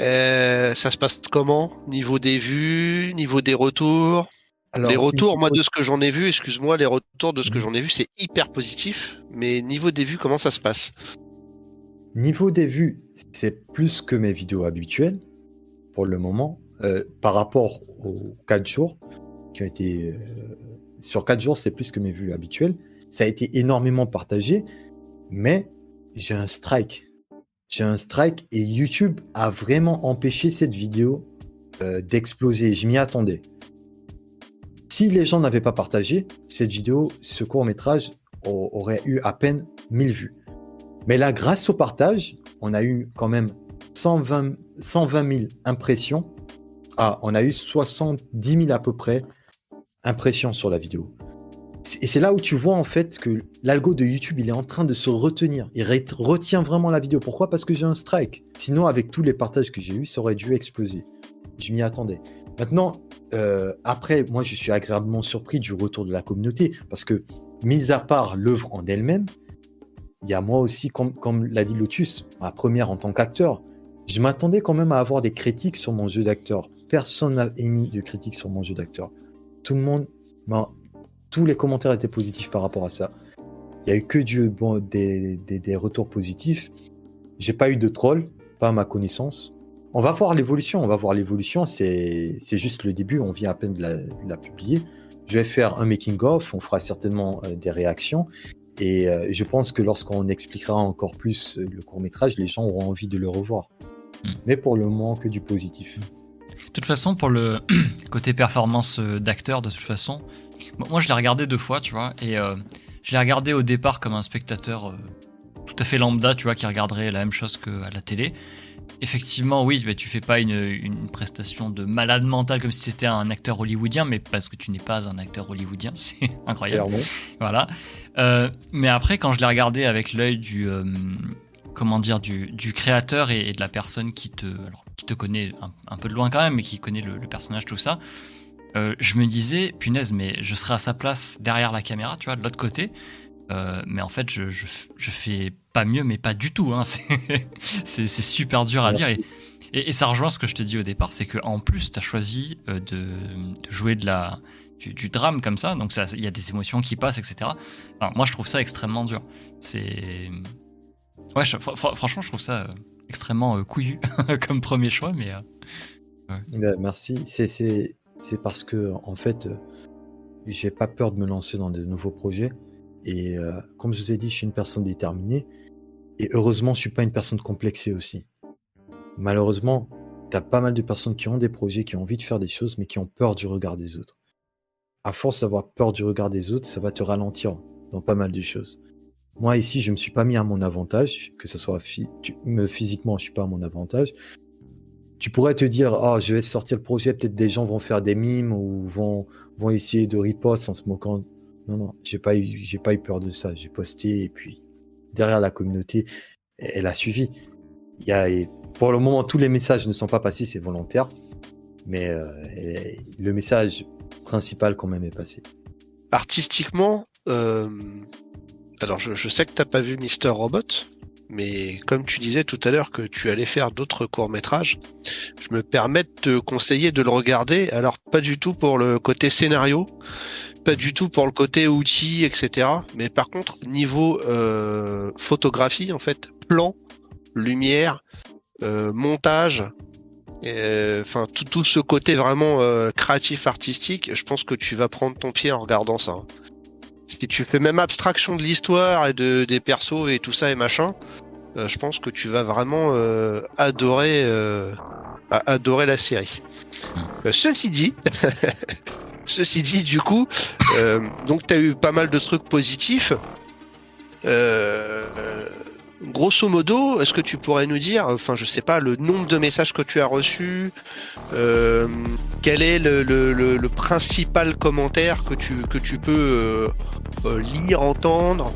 Euh, Ça se passe comment? Niveau des vues, niveau des retours? Alors, Les retours, moi, de ce que j'en ai vu, excuse-moi, les retours de ce que Mhm. j'en ai vu, c'est hyper positif. Mais niveau des vues, comment ça se passe? Niveau des vues, c'est plus que mes vidéos habituelles pour le moment. euh, par rapport aux 4 jours qui ont été. euh, sur 4 jours, c'est plus que mes vues habituelles. Ça a été énormément partagé, mais j'ai un strike. J'ai un strike et YouTube a vraiment empêché cette vidéo euh, d'exploser. Je m'y attendais. Si les gens n'avaient pas partagé, cette vidéo, ce court métrage aurait eu à peine 1000 vues. Mais là, grâce au partage, on a eu quand même 120, 120 000 impressions. Ah, on a eu 70 000 à peu près impressions sur la vidéo. Et c'est là où tu vois en fait que l'algo de YouTube, il est en train de se retenir. Il retient vraiment la vidéo. Pourquoi? Parce que j'ai un strike. Sinon, avec tous les partages que j'ai eus, ça aurait dû exploser. Je m'y attendais. Maintenant, euh, après, moi, je suis agréablement surpris du retour de la communauté parce que, mis à part l'œuvre en elle-même, il y a moi aussi, comme, comme l'a dit Lotus, ma première en tant qu'acteur, je m'attendais quand même à avoir des critiques sur mon jeu d'acteur. Personne n'a émis de critiques sur mon jeu d'acteur. Tout le monde, ben, tous les commentaires étaient positifs par rapport à ça. Il y a eu que des, retours positifs. J'ai pas eu de troll, pas à ma connaissance. On va voir l'évolution, on va voir l'évolution. C'est c'est juste le début, on vient à peine de la, de la publier. Je vais faire un making-of, on fera certainement euh, des réactions. Et euh, je pense que lorsqu'on expliquera encore plus euh, le court métrage, les gens auront envie de le revoir. Mm. Mais pour le moment, que du positif. De toute façon, pour le côté performance euh, d'acteur, de toute façon, moi je l'ai regardé deux fois, tu vois, et euh, je l'ai regardé au départ comme un spectateur euh, tout à fait lambda, tu vois, qui regarderait la même chose qu'à la télé. Effectivement, oui, mais tu fais pas une, une prestation de malade mental comme si tu étais un acteur hollywoodien, mais parce que tu n'es pas un acteur hollywoodien, c'est incroyable. Clairement. Voilà. Euh, mais après, quand je l'ai regardé avec l'œil du, comment dire, du, créateur et, de la personne qui te, qui te connaît un, peu de loin quand même, mais qui connaît le, personnage, tout ça, euh, je me disais, punaise, mais je serais à sa place derrière la caméra, tu vois, de l'autre côté. Euh, mais en fait, je, je, fais pas mieux, mais pas du tout. Hein. C'est- super dur à dire. Et, et, ça rejoint ce que je te dis au départ, c'est qu'en plus, tu as choisi euh, de, jouer de la, du, drame comme ça, donc il y a des émotions qui passent, etc. Moi, je trouve ça extrêmement dur. C'est. Ouais, franchement, je trouve ça euh, extrêmement euh, couillu comme premier choix, mais. euh, Ouais, merci. C'est- parce que, en fait, j'ai pas peur de me lancer dans de nouveaux projets. Et comme je vous ai dit, je suis une personne déterminée. Et heureusement, je suis pas une personne complexée aussi. Malheureusement, tu as pas mal de personnes qui ont des projets, qui ont envie de faire des choses, mais qui ont peur du regard des autres. À force d'avoir peur du regard des autres, ça va te ralentir dans pas mal de choses. Moi, ici, je me suis pas mis à mon avantage, que ce soit physiquement, je suis pas à mon avantage. Tu pourrais te dire, ah, je vais sortir le projet, peut-être des gens vont faire des mimes ou vont, vont essayer de riposte en se moquant. Non, non, j'ai pas pas eu peur de ça. J'ai posté et puis derrière la communauté, elle a suivi. Il y a, pour le moment, tous les messages ne sont pas passés, c'est volontaire, mais euh, le message principal quand même est passé. Artistiquement, euh, alors je, sais que t'as pas vu Mister Robot, mais comme tu disais tout à l'heure que tu allais faire d'autres courts-métrages, je me permets de te conseiller de le regarder. Alors pas du tout pour le côté scénario, pas du tout pour le côté outils, etc. Mais par contre, niveau euh, photographie, en fait, plan, lumière, euh, montage, euh, enfin tout, ce côté vraiment créatif artistique, je pense que tu vas prendre ton pied en regardant ça. Si tu fais même abstraction de l'histoire et de, des persos et tout ça et machin, euh, je pense que tu vas vraiment euh, adorer, euh, a- adorer la série. Ceci dit, ceci dit, du coup, donc tu as eu pas mal de trucs positifs. Euh, grosso modo, est-ce que tu pourrais nous dire, enfin, je sais pas, le nombre de messages que tu as reçus, euh, quel est le, principal commentaire que tu, que tu peux euh, lire, entendre?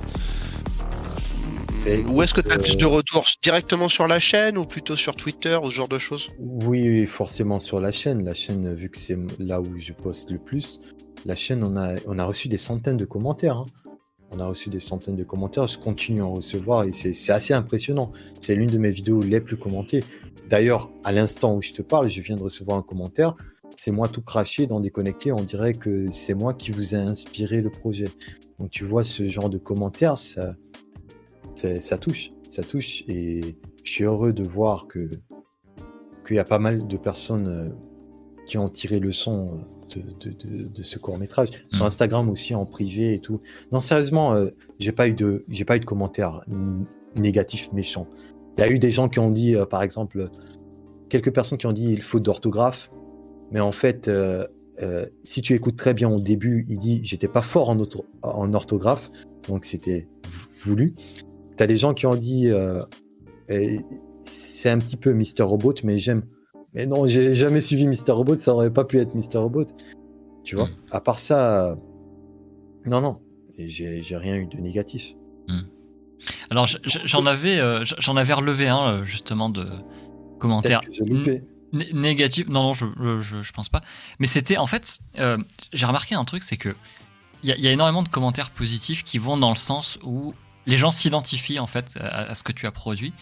Où est-ce que tu as le plus de retours Directement sur la chaîne ou plutôt sur Twitter ou ce genre de choses? Oui, forcément sur la chaîne. La chaîne, vu que c'est là où je poste le plus, la chaîne, on a, on a reçu des centaines de commentaires. Hein. On a reçu des centaines de commentaires. Je continue à en recevoir et c'est assez impressionnant. C'est l'une de mes vidéos les plus commentées. D'ailleurs, à l'instant où je te parle, je viens de recevoir un commentaire. C'est moi tout craché dans Déconnecté. On dirait que c'est moi qui vous ai inspiré le projet. Donc tu vois ce genre de commentaires, ça, ça touche. Ça touche. Et je suis heureux de voir que qu'il y a pas mal de personnes euh, qui ont tiré le son de, ce court métrage. Sur mm. Instagram aussi, en privé et tout. Non, sérieusement, euh, j'ai pas eu de, j'ai pas eu de commentaires négatifs méchants. Il y a eu des gens qui ont dit, euh, par exemple, quelques personnes qui ont dit il faut d'orthographe, mais en fait, euh, si tu écoutes très bien au début, il dit j'étais pas fort en, en orthographe, donc c'était voulu. Tu as des gens qui ont dit c'est un petit peu Mister Robot, mais j'aime mais non, j'ai jamais suivi Mister Robot, ça aurait pas pu être Mister Robot. Tu vois hmm. À part ça, non, non, j'ai rien eu de négatif. Hmm. Alors j'en avais, euh, j'en avais relevé un euh, justement de commentaires négatifs. Non, non, je, je, je, pense pas. Mais c'était en fait, euh, j'ai remarqué un truc, c'est que il y, a énormément de commentaires positifs qui vont dans le sens où les gens s'identifient en fait à, ce que tu as produit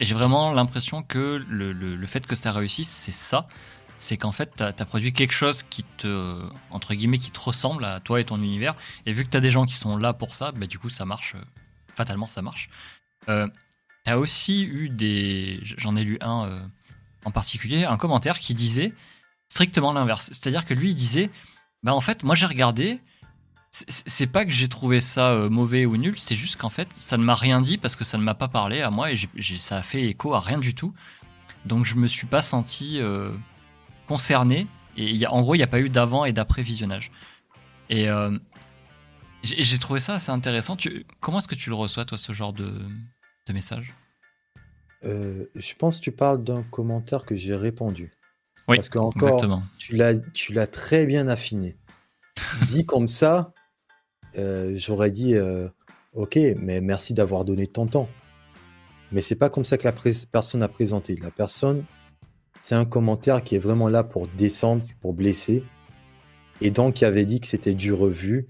et j'ai vraiment l'impression que le, le, fait que ça réussisse, c'est ça. C'est qu'en fait, tu as, produit quelque chose qui te, entre guillemets, qui te ressemble à toi et ton univers. Et vu que tu as des gens qui sont là pour ça, bah, du coup, ça marche. Euh, fatalement, ça marche. Euh, tu as aussi eu des. J'en ai lu un euh, en particulier, un commentaire qui disait strictement l'inverse. C'est-à-dire que lui, il disait Bah, en fait, moi, j'ai regardé, c'est pas que j'ai trouvé ça euh, mauvais ou nul, c'est juste qu'en fait, ça ne m'a rien dit parce que ça ne m'a pas parlé à moi et ça a fait écho à rien du tout. Donc je me suis pas senti euh, concerné. Et y a, en gros, il n'y a pas eu d'avant et d'après visionnage. Et euh, j'ai trouvé ça assez intéressant. comment est-ce que tu le reçois, toi, ce genre de, de message? Je pense que tu parles d'un commentaire que j'ai répondu. Oui, Parce que encore, exactement. tu l'as très bien affiné. Dit comme ça, euh, j'aurais dit euh, Ok, mais merci d'avoir donné ton temps. Mais c'est pas comme ça que la personne a présenté. La personne, c'est un commentaire qui est vraiment là pour descendre, pour blesser. Et donc, il avait dit que c'était du revu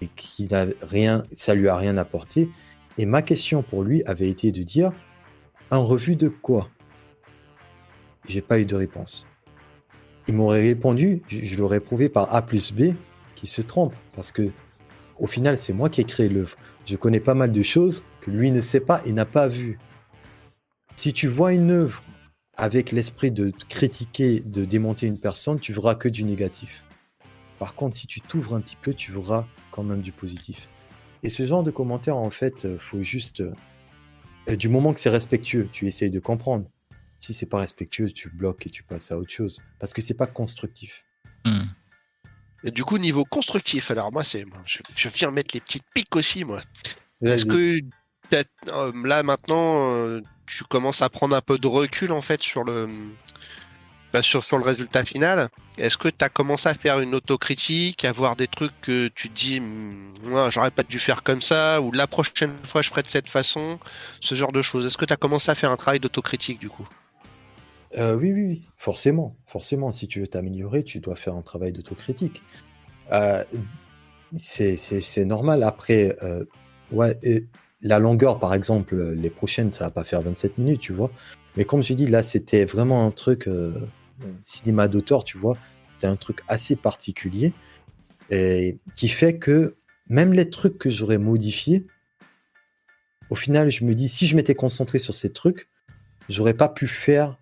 et qu'il n'a rien, ça lui a rien apporté. Et ma question pour lui avait été de dire un revu de quoi? J'ai pas eu de réponse. Il m'aurait répondu, je l'aurais prouvé par A plus B, qui se trompe parce que au final, c'est moi qui ai créé l'œuvre. Je connais pas mal de choses que lui ne sait pas et n'a pas vu. Si tu vois une œuvre avec l'esprit de critiquer, de démonter une personne, tu verras que du négatif. Par contre, si tu t'ouvres un petit peu, tu verras quand même du positif. Et ce genre de commentaires, en fait, euh, faut juste. Euh, du moment que c'est respectueux, tu essayes de comprendre. Si c'est pas respectueux, tu bloques et tu passes à autre chose. Parce que c'est pas constructif. Hmm. Et du coup, niveau constructif, alors moi, c'est, je, viens mettre les petites piques aussi, moi. Est-ce que euh, là maintenant, euh, tu commences à prendre un peu de recul en fait sur le, bah, sur, sur le résultat final. Est-ce que tu as commencé à faire une autocritique, à voir des trucs que tu te dis, moi, j'aurais pas dû faire comme ça, ou la prochaine fois je ferai de cette façon, ce genre de choses. Est-ce que tu as commencé à faire un travail d'autocritique du coup? Euh, oui, oui, forcément, forcément. Si tu veux t'améliorer, tu dois faire un travail d'autocritique. Euh, c'est normal. Après, euh, ouais, la longueur, par exemple, les prochaines, ça va pas faire 27 minutes, tu vois. Mais comme j'ai dit, là, c'était vraiment un truc cinéma d'auteur, tu vois. C'était un truc assez particulier qui fait que même les trucs que j'aurais modifiés, au final, je me dis, si je m'étais concentré sur ces trucs, j'aurais pas pu faire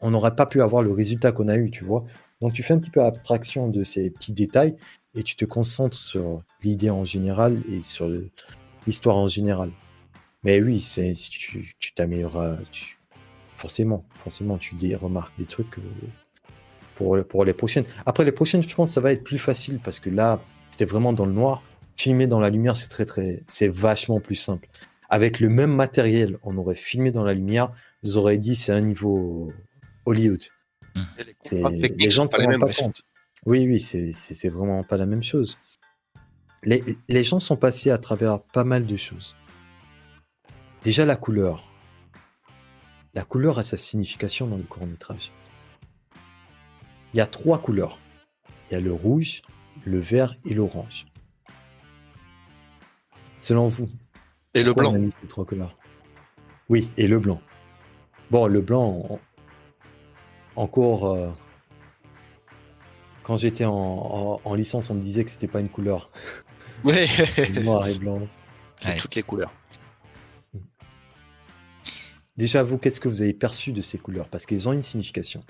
on n'aurait pas pu avoir le résultat qu'on a eu, tu vois. Donc tu fais un petit peu abstraction de ces petits détails et tu te concentres sur l'idée en général et sur l'histoire en général. Mais oui, tu t'amélioreras, forcément, forcément, tu remarques des trucs euh, pour, pour les prochaines. Après les prochaines, je pense que ça va être plus facile parce que là, c'était vraiment dans le noir. Filmer dans la lumière, c'est très très, c'est vachement plus simple. Avec le même matériel, on aurait filmé dans la lumière, vous aurez dit c'est un niveau Hollywood. C'est- Les gens ne se rendent pas compte. Oui, oui, c'est vraiment pas la même chose. Les, les gens sont passés à travers pas mal de choses. Déjà la couleur. La couleur a sa signification dans le court métrage. Il y a trois couleurs. Il y a le rouge, le vert et l'orange. Selon vous, Et le blanc. on a mis ces trois couleurs Oui, et le blanc. Bon, le blanc, en- encore. euh, quand j'étais en, en- en licence, on me disait que c'était pas une couleur. Ouais, Noir et blanc. c'est Ouais. toutes les couleurs. Déjà, vous, qu'est-ce que vous avez perçu de ces couleurs? Parce qu'elles ont une signification.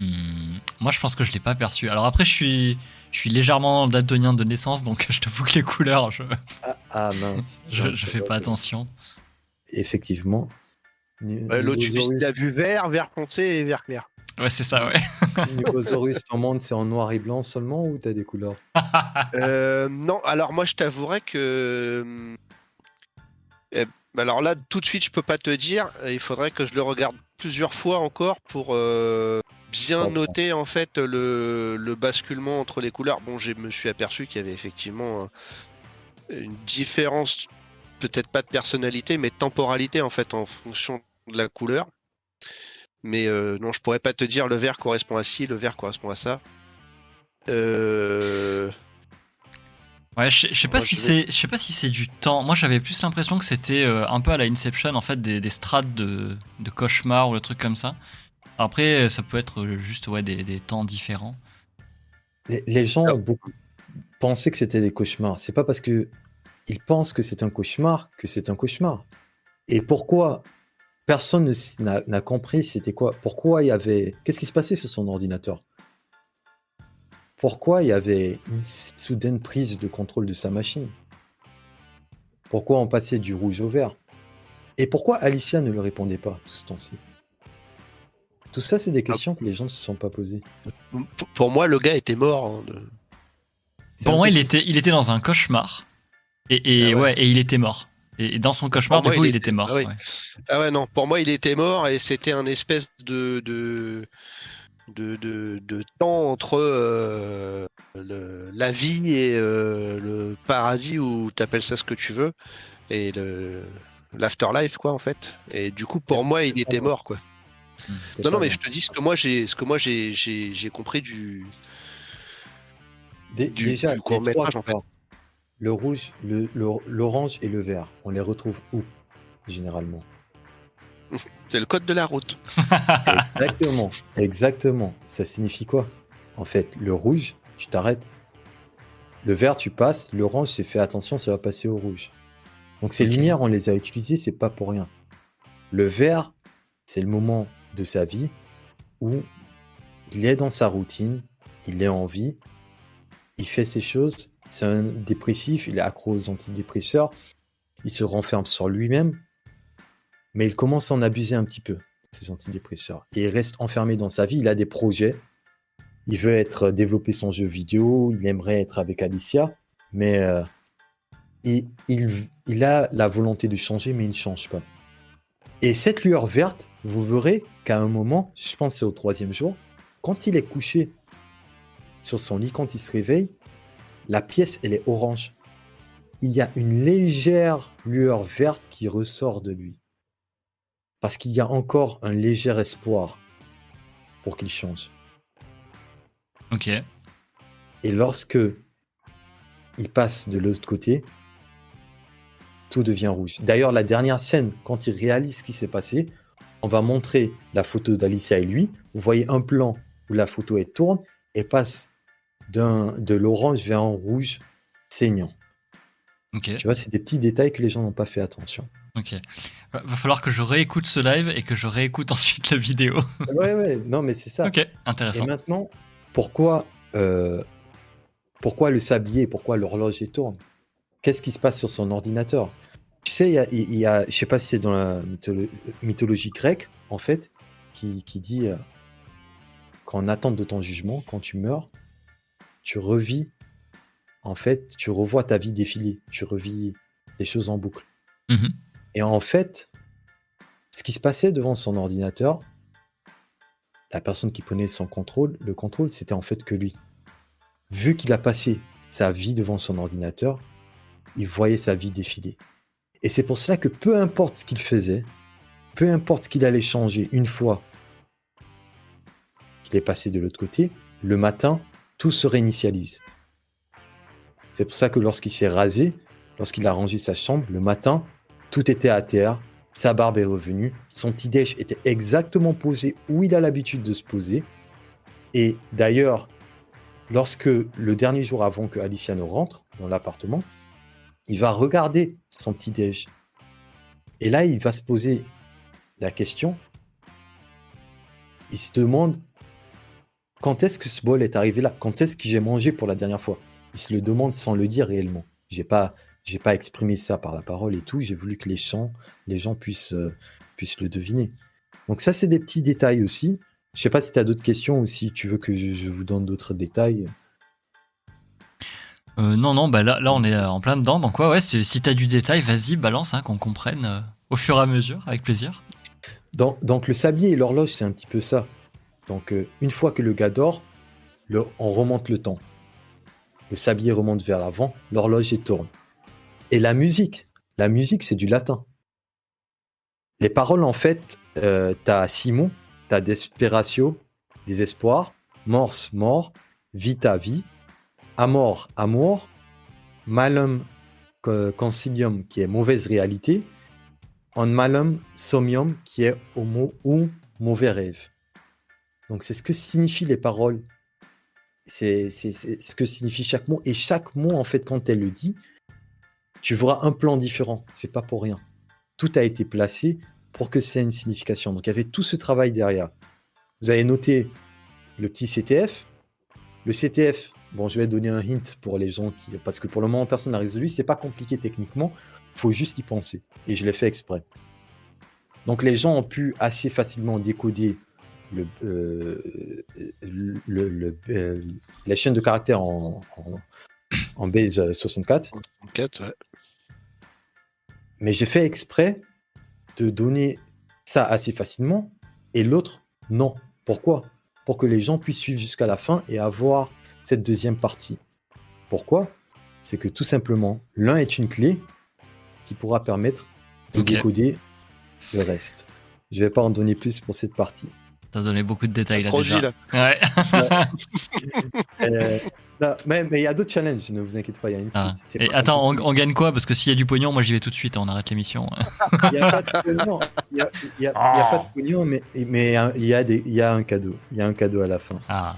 Hmm, moi, je pense que je l'ai pas perçu. Alors après, je suis, je suis légèrement daltonien de naissance, donc je t'avoue que les couleurs, je, Ah, ah, mince. je, Non, je c'est fais pas attention. Effectivement. Ouais, L'autre, tu Nicosaurus- as vu vert, vert foncé et vert clair. Ouais, c'est ça, ouais. Nicosaurus, ton monde, c'est en noir et blanc seulement ou t'as des couleurs? Euh, non, alors moi je t'avouerais que. hum, eh, alors là, tout de suite, je peux pas te dire. Il faudrait que je le regarde plusieurs fois encore pour euh, bien noter en fait le, le basculement entre les couleurs. Bon, je me suis aperçu qu'il y avait effectivement un- une différence, peut-être pas de personnalité, mais de temporalité en fait en fonction de la couleur. Mais euh, non, je pourrais pas te dire le vert correspond à ci, le vert correspond à ça. Euh... Ouais, je, je sais pas Moi, si je c'est, je sais pas si c'est du temps. Moi, j'avais plus l'impression que c'était euh, un peu à la Inception, en fait, des, des strates de, de cauchemar ou le truc comme ça. Après, ça peut être euh, juste ouais des, des temps différents. Les, les gens ont beaucoup pensé que c'était des cauchemars. C'est pas parce que ils pensent que c'est un cauchemar que c'est un cauchemar. Et pourquoi personne n'a n'a compris c'était quoi? Pourquoi il y avait Qu'est-ce qui se passait sur son ordinateur? Pourquoi il y avait une soudaine prise de contrôle de sa machine? Pourquoi on passait du rouge au vert? Et pourquoi Alicia ne le répondait pas tout ce temps-ci? Tout ça, c'est des questions que les gens ne se sont pas posées. Pour- Pour moi, le gars était mort. hein, de- Pour moi, il était, il était dans un cauchemar. Et, et Ah ouais. ouais. et il était mort. Et, dans son cauchemar, Pour du moi, coup, il il, était- était mort. ah ouais. Ah ouais, non, pour moi, il était mort et c'était un espèce de, de, de, de, de temps entre euh, le- la vie et euh, le paradis, ou t'appelles ça ce que tu veux, et le l'afterlife, quoi, en fait. Et du coup, pour moi, il était mort, quoi. Non, non, mais je te dis ce que moi, j'ai ce que moi j'ai j'ai compris du. Dé- du- déjà, du les court-métrage, trois en fait. couleurs, le rouge, le- l'orange et le vert, on les retrouve où généralement? C'est le code de la route. Exactement, exactement. Ça signifie quoi? En fait, le rouge, tu t'arrêtes. Le vert, tu passes. L'orange, c'est fait attention, ça va passer au rouge. Donc ces lumières, on les a utilisées, c'est pas pour rien. Le vert, c'est le moment de sa vie où il est dans sa routine, il est en vie, il fait ses choses. C'est un dépressif, il est accro aux antidépresseurs, il se renferme sur lui-même, mais il commence à en abuser un petit peu, ces antidépresseurs. Et il reste enfermé dans sa vie, il a des projets, il veut être développer son jeu vidéo, il aimerait être avec Alicia, mais euh, il, il- il a la volonté de changer, mais il ne change pas. Et cette lueur verte, vous verrez qu'à un moment, je pense que c'est au troisième jour, quand il est couché sur son lit, quand il se réveille, la pièce, elle est orange. Il y a une légère lueur verte qui ressort de lui. Parce qu'il y a encore un léger espoir pour qu'il change. Ok. Et lorsque il passe de l'autre côté, tout devient rouge. D'ailleurs, la dernière scène, quand il réalise ce qui s'est passé, on va montrer la photo d'Alicia et lui. Vous voyez un plan où la photo elle tourne et passe de l'orange vers un rouge saignant. Ok. Tu vois, c'est des petits détails que les gens n'ont pas fait attention. Ok. Va va falloir que je réécoute ce live et que je réécoute ensuite la vidéo. ouais, ouais, non, mais c'est ça. ok. Et Intéressant. maintenant, pourquoi, euh, pourquoi le sablier, pourquoi l'horloge tourne? Qu'est-ce qui se passe sur son ordinateur? Tu sais, il y a, il y a- je sais pas si c'est dans la mytholo- mythologie grecque, en fait, qui, qui dit euh, qu'en attente de ton jugement, quand tu meurs, tu revis, en fait, tu revois ta vie défiler, tu revis les choses en boucle. Mhm. Et en fait, ce qui se passait devant son ordinateur, la personne qui prenait son contrôle, le contrôle, c'était en fait que lui. Vu qu'il a passé sa vie devant son ordinateur, il voyait sa vie défiler. Et c'est pour cela que peu importe ce qu'il faisait, peu importe ce qu'il allait changer une fois qu'il est passé de l'autre côté, le matin, tout se réinitialise. C'est pour ça que lorsqu'il s'est rasé, lorsqu'il a rangé sa chambre, le matin, tout était à terre, sa barbe est revenue, son petit déj était exactement posé où il a l'habitude de se poser. Et d'ailleurs, lorsque le dernier jour avant que Aliciano rentre dans l'appartement, il va regarder son petit déj. Et là, il va se poser la question. Il se demande quand est-ce que ce bol est arrivé là? Quand est-ce que j'ai mangé pour la dernière fois? Il se le demande sans le dire réellement. J'ai pas, j'ai pas exprimé ça par la parole et tout. J'ai voulu que les gens, les gens puissent, euh, puissent le deviner. Donc ça, c'est des petits détails aussi. Je sais pas si tu as d'autres questions ou si tu veux que je, je vous donne d'autres détails. Euh, non, non, bah là, là, on est en plein dedans. Donc, ouais, ouais, si t'as du détail, vas-y, balance, hein, qu'on comprenne euh, au fur et à mesure, avec plaisir. Donc, le sablier et l'horloge, c'est un petit peu ça. Donc euh, une fois que le gars dort, on remonte le temps. Le sablier remonte vers l'avant, l'horloge elle tourne. Et la musique, la musique c'est du latin. Les paroles en fait, euh, t'as Simon, t'as desperatio, désespoir, mors, mort, vita, vie, amor, amour, malum, co- concilium qui est mauvaise réalité, en malum somnium qui est homo ou mauvais rêve. Donc c'est ce que signifient les paroles. C'est ce que signifie chaque mot. Et chaque mot, en fait, quand elle le dit, tu verras un plan différent. C'est pas pour rien. Tout a été placé pour que c'est une signification. Donc il y avait tout ce travail derrière. Vous avez noté le petit CTF. Le CTF, bon, je vais donner un hint pour les gens qui. Parce que pour le moment, personne n'a résolu. C'est pas compliqué techniquement. faut juste y penser. Et je l'ai fait exprès. Donc les gens ont pu assez facilement décoder le, euh, le, le- euh, les chaînes de caractères en, en, en base euh, 64. Enquête, ouais. Mais j'ai fait exprès de donner ça assez facilement et l'autre, non. Pourquoi? Pour que les gens puissent suivre jusqu'à la fin et avoir cette deuxième partie. Pourquoi? C'est que tout simplement, l'un est une clé qui pourra permettre de Ok. décoder le reste. Je vais pas en donner plus pour cette partie. T'as donné beaucoup de détails là Trop déjà. Gilles. Ouais. Euh, non, mais il y a d'autres challenges, ne vous inquiétez pas, il y a une Ah. suite. Et attends, on, gagne quoi? Parce que s'il y a du pognon, moi j'y vais tout de suite, on arrête l'émission. Il n'y a pas de pognon, il y a, il y a- il y a pas de pognon, mais, mais hein, il y, a des, y a un cadeau. Il y a un cadeau à la fin. Ah,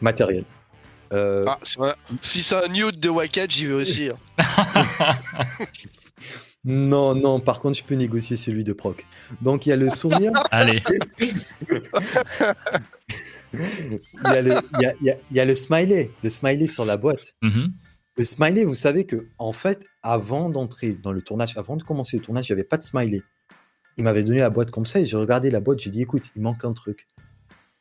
Matériel. Euh, Ah, vrai. Si c'est un nude de Wacket, j'y vais aussi. hein. Non, non, par contre, je peux négocier celui de Proc. Donc, il y a le sourire, allez. il y, a le, il y a- il y a- il y a le smiley, le smiley sur la boîte. Mhm. Le smiley, vous savez que, en fait, avant d'entrer dans le tournage, avant de commencer le tournage, il n'y avait pas de smiley. Il m'avait donné la boîte comme ça et j'ai regardé la boîte, j'ai dit, écoute, il manque un truc.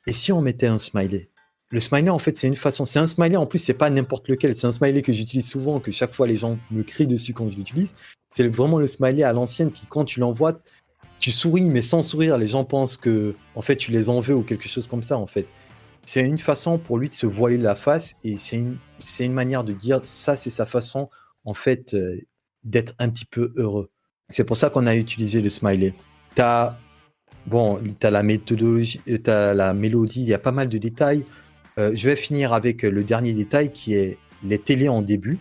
Et si on mettait un smiley? Le smiley, en fait, c'est une façon. C'est un smiley, en plus, c'est pas n'importe lequel. C'est un smiley que j'utilise souvent, que chaque fois les gens me crient dessus quand je l'utilise. C'est vraiment le smiley à l'ancienne qui, quand tu l'envoies, tu souris, mais sans sourire. Les gens pensent que, en fait, tu les en veux ou quelque chose comme ça, en fait. C'est une façon pour lui de se voiler la face et c'est une, c'est une manière de dire ça, c'est sa façon, en fait, euh, d'être un petit peu heureux. C'est pour ça qu'on a utilisé le smiley. T'as, bon, t'as la méthodologie, euh, t'as la mélodie, il y a pas mal de détails. Euh, je vais finir avec le dernier détail qui est les télés en début,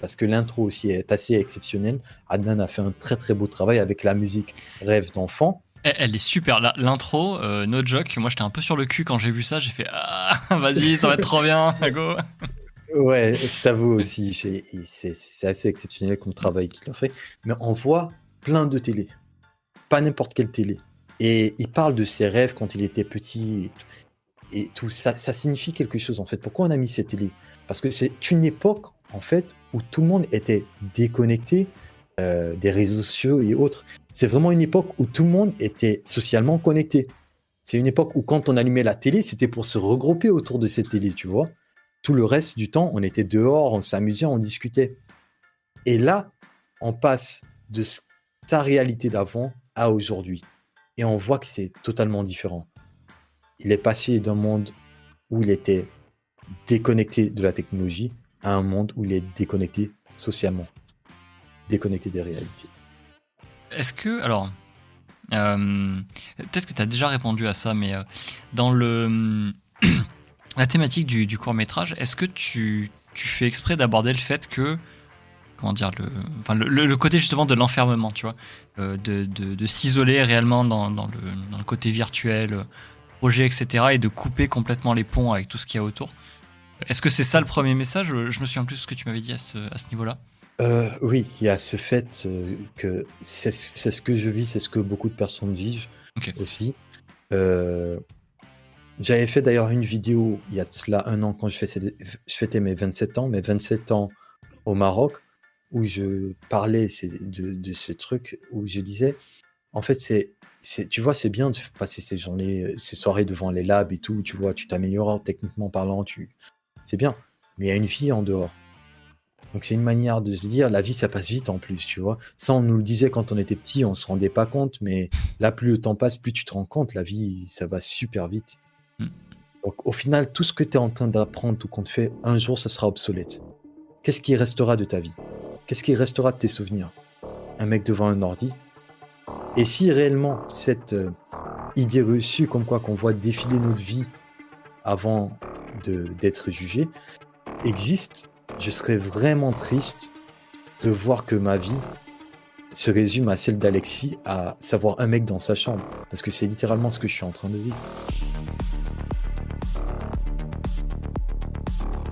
parce que l'intro aussi est assez exceptionnelle. Adnan a fait un très très beau travail avec la musique Rêve d'enfant. Elle, est super. L'intro, euh, no joke. Moi j'étais un peu sur le cul quand j'ai vu ça. J'ai fait Ah, vas-y, ça va être trop bien. Go. Ouais, je t'avoue aussi, c'est assez exceptionnel comme travail qu'il a fait. Mais on voit plein de télé, pas n'importe quelle télé. Et il parle de ses rêves quand il était petit et tout. Ça, ça signifie quelque chose en fait. Pourquoi on a mis cette télé? Parce que c'est une époque en fait où tout le monde était déconnecté euh, des réseaux sociaux et autres. C'est vraiment une époque où tout le monde était socialement connecté. C'est une époque où quand on allumait la télé, c'était pour se regrouper autour de cette télé, tu vois. Tout le reste du temps, on était dehors, on s'amusait, on discutait. Et là, on passe de sa réalité d'avant à aujourd'hui. Et on voit que c'est totalement différent. Il est passé d'un monde où il était déconnecté de la technologie à un monde où il est déconnecté socialement, déconnecté des réalités. Est-ce que, alors, euh, peut-être que tu as déjà répondu à ça, mais euh, dans le, la thématique du, court métrage, est-ce que tu, tu, fais exprès d'aborder le fait que, comment dire, le, enfin, le, côté justement de l'enfermement, tu vois, euh, de, de, s'isoler réellement dans, dans, le, côté virtuel, projet, etc., et de couper complètement les ponts avec tout ce qu'il y a autour est-ce que c'est ça le premier message? Je me souviens plus de ce que tu m'avais dit à ce, niveau-là. Euh, oui, il y a ce fait euh, que c'est ce que je vis, c'est ce que beaucoup de personnes vivent aussi. Euh, j'avais fait d'ailleurs une vidéo il y a cela un an quand je, fêtais, mes 27 ans, mes 27 ans au Maroc, où je parlais de, ces trucs, où je disais, en fait, c'est tu vois, c'est bien de passer ces journées, ces soirées devant les labs et tout, tu vois, tu t'améliores techniquement parlant, tu, c'est bien. Mais il y a une vie en dehors. Donc c'est une manière de se dire, la vie, ça passe vite en plus, tu vois. Ça, on nous le disait quand on était petit, on se rendait pas compte, mais là, plus le temps passe, plus tu te rends compte, la vie, ça va super vite. Mm. Donc au final, tout ce que tu es en train d'apprendre, tout qu'on te fait, un jour, ça sera obsolète. Qu'est-ce qui restera de ta vie? Qu'est-ce qui restera de tes souvenirs? Un mec devant un ordi? Et si réellement cette euh, idée reçue, comme quoi qu'on voit défiler notre vie avant d'être jugé existe, je serais vraiment triste de voir que ma vie se résume à celle d'Alexis, à savoir un mec dans sa chambre. Parce que c'est littéralement ce que je suis en train de vivre.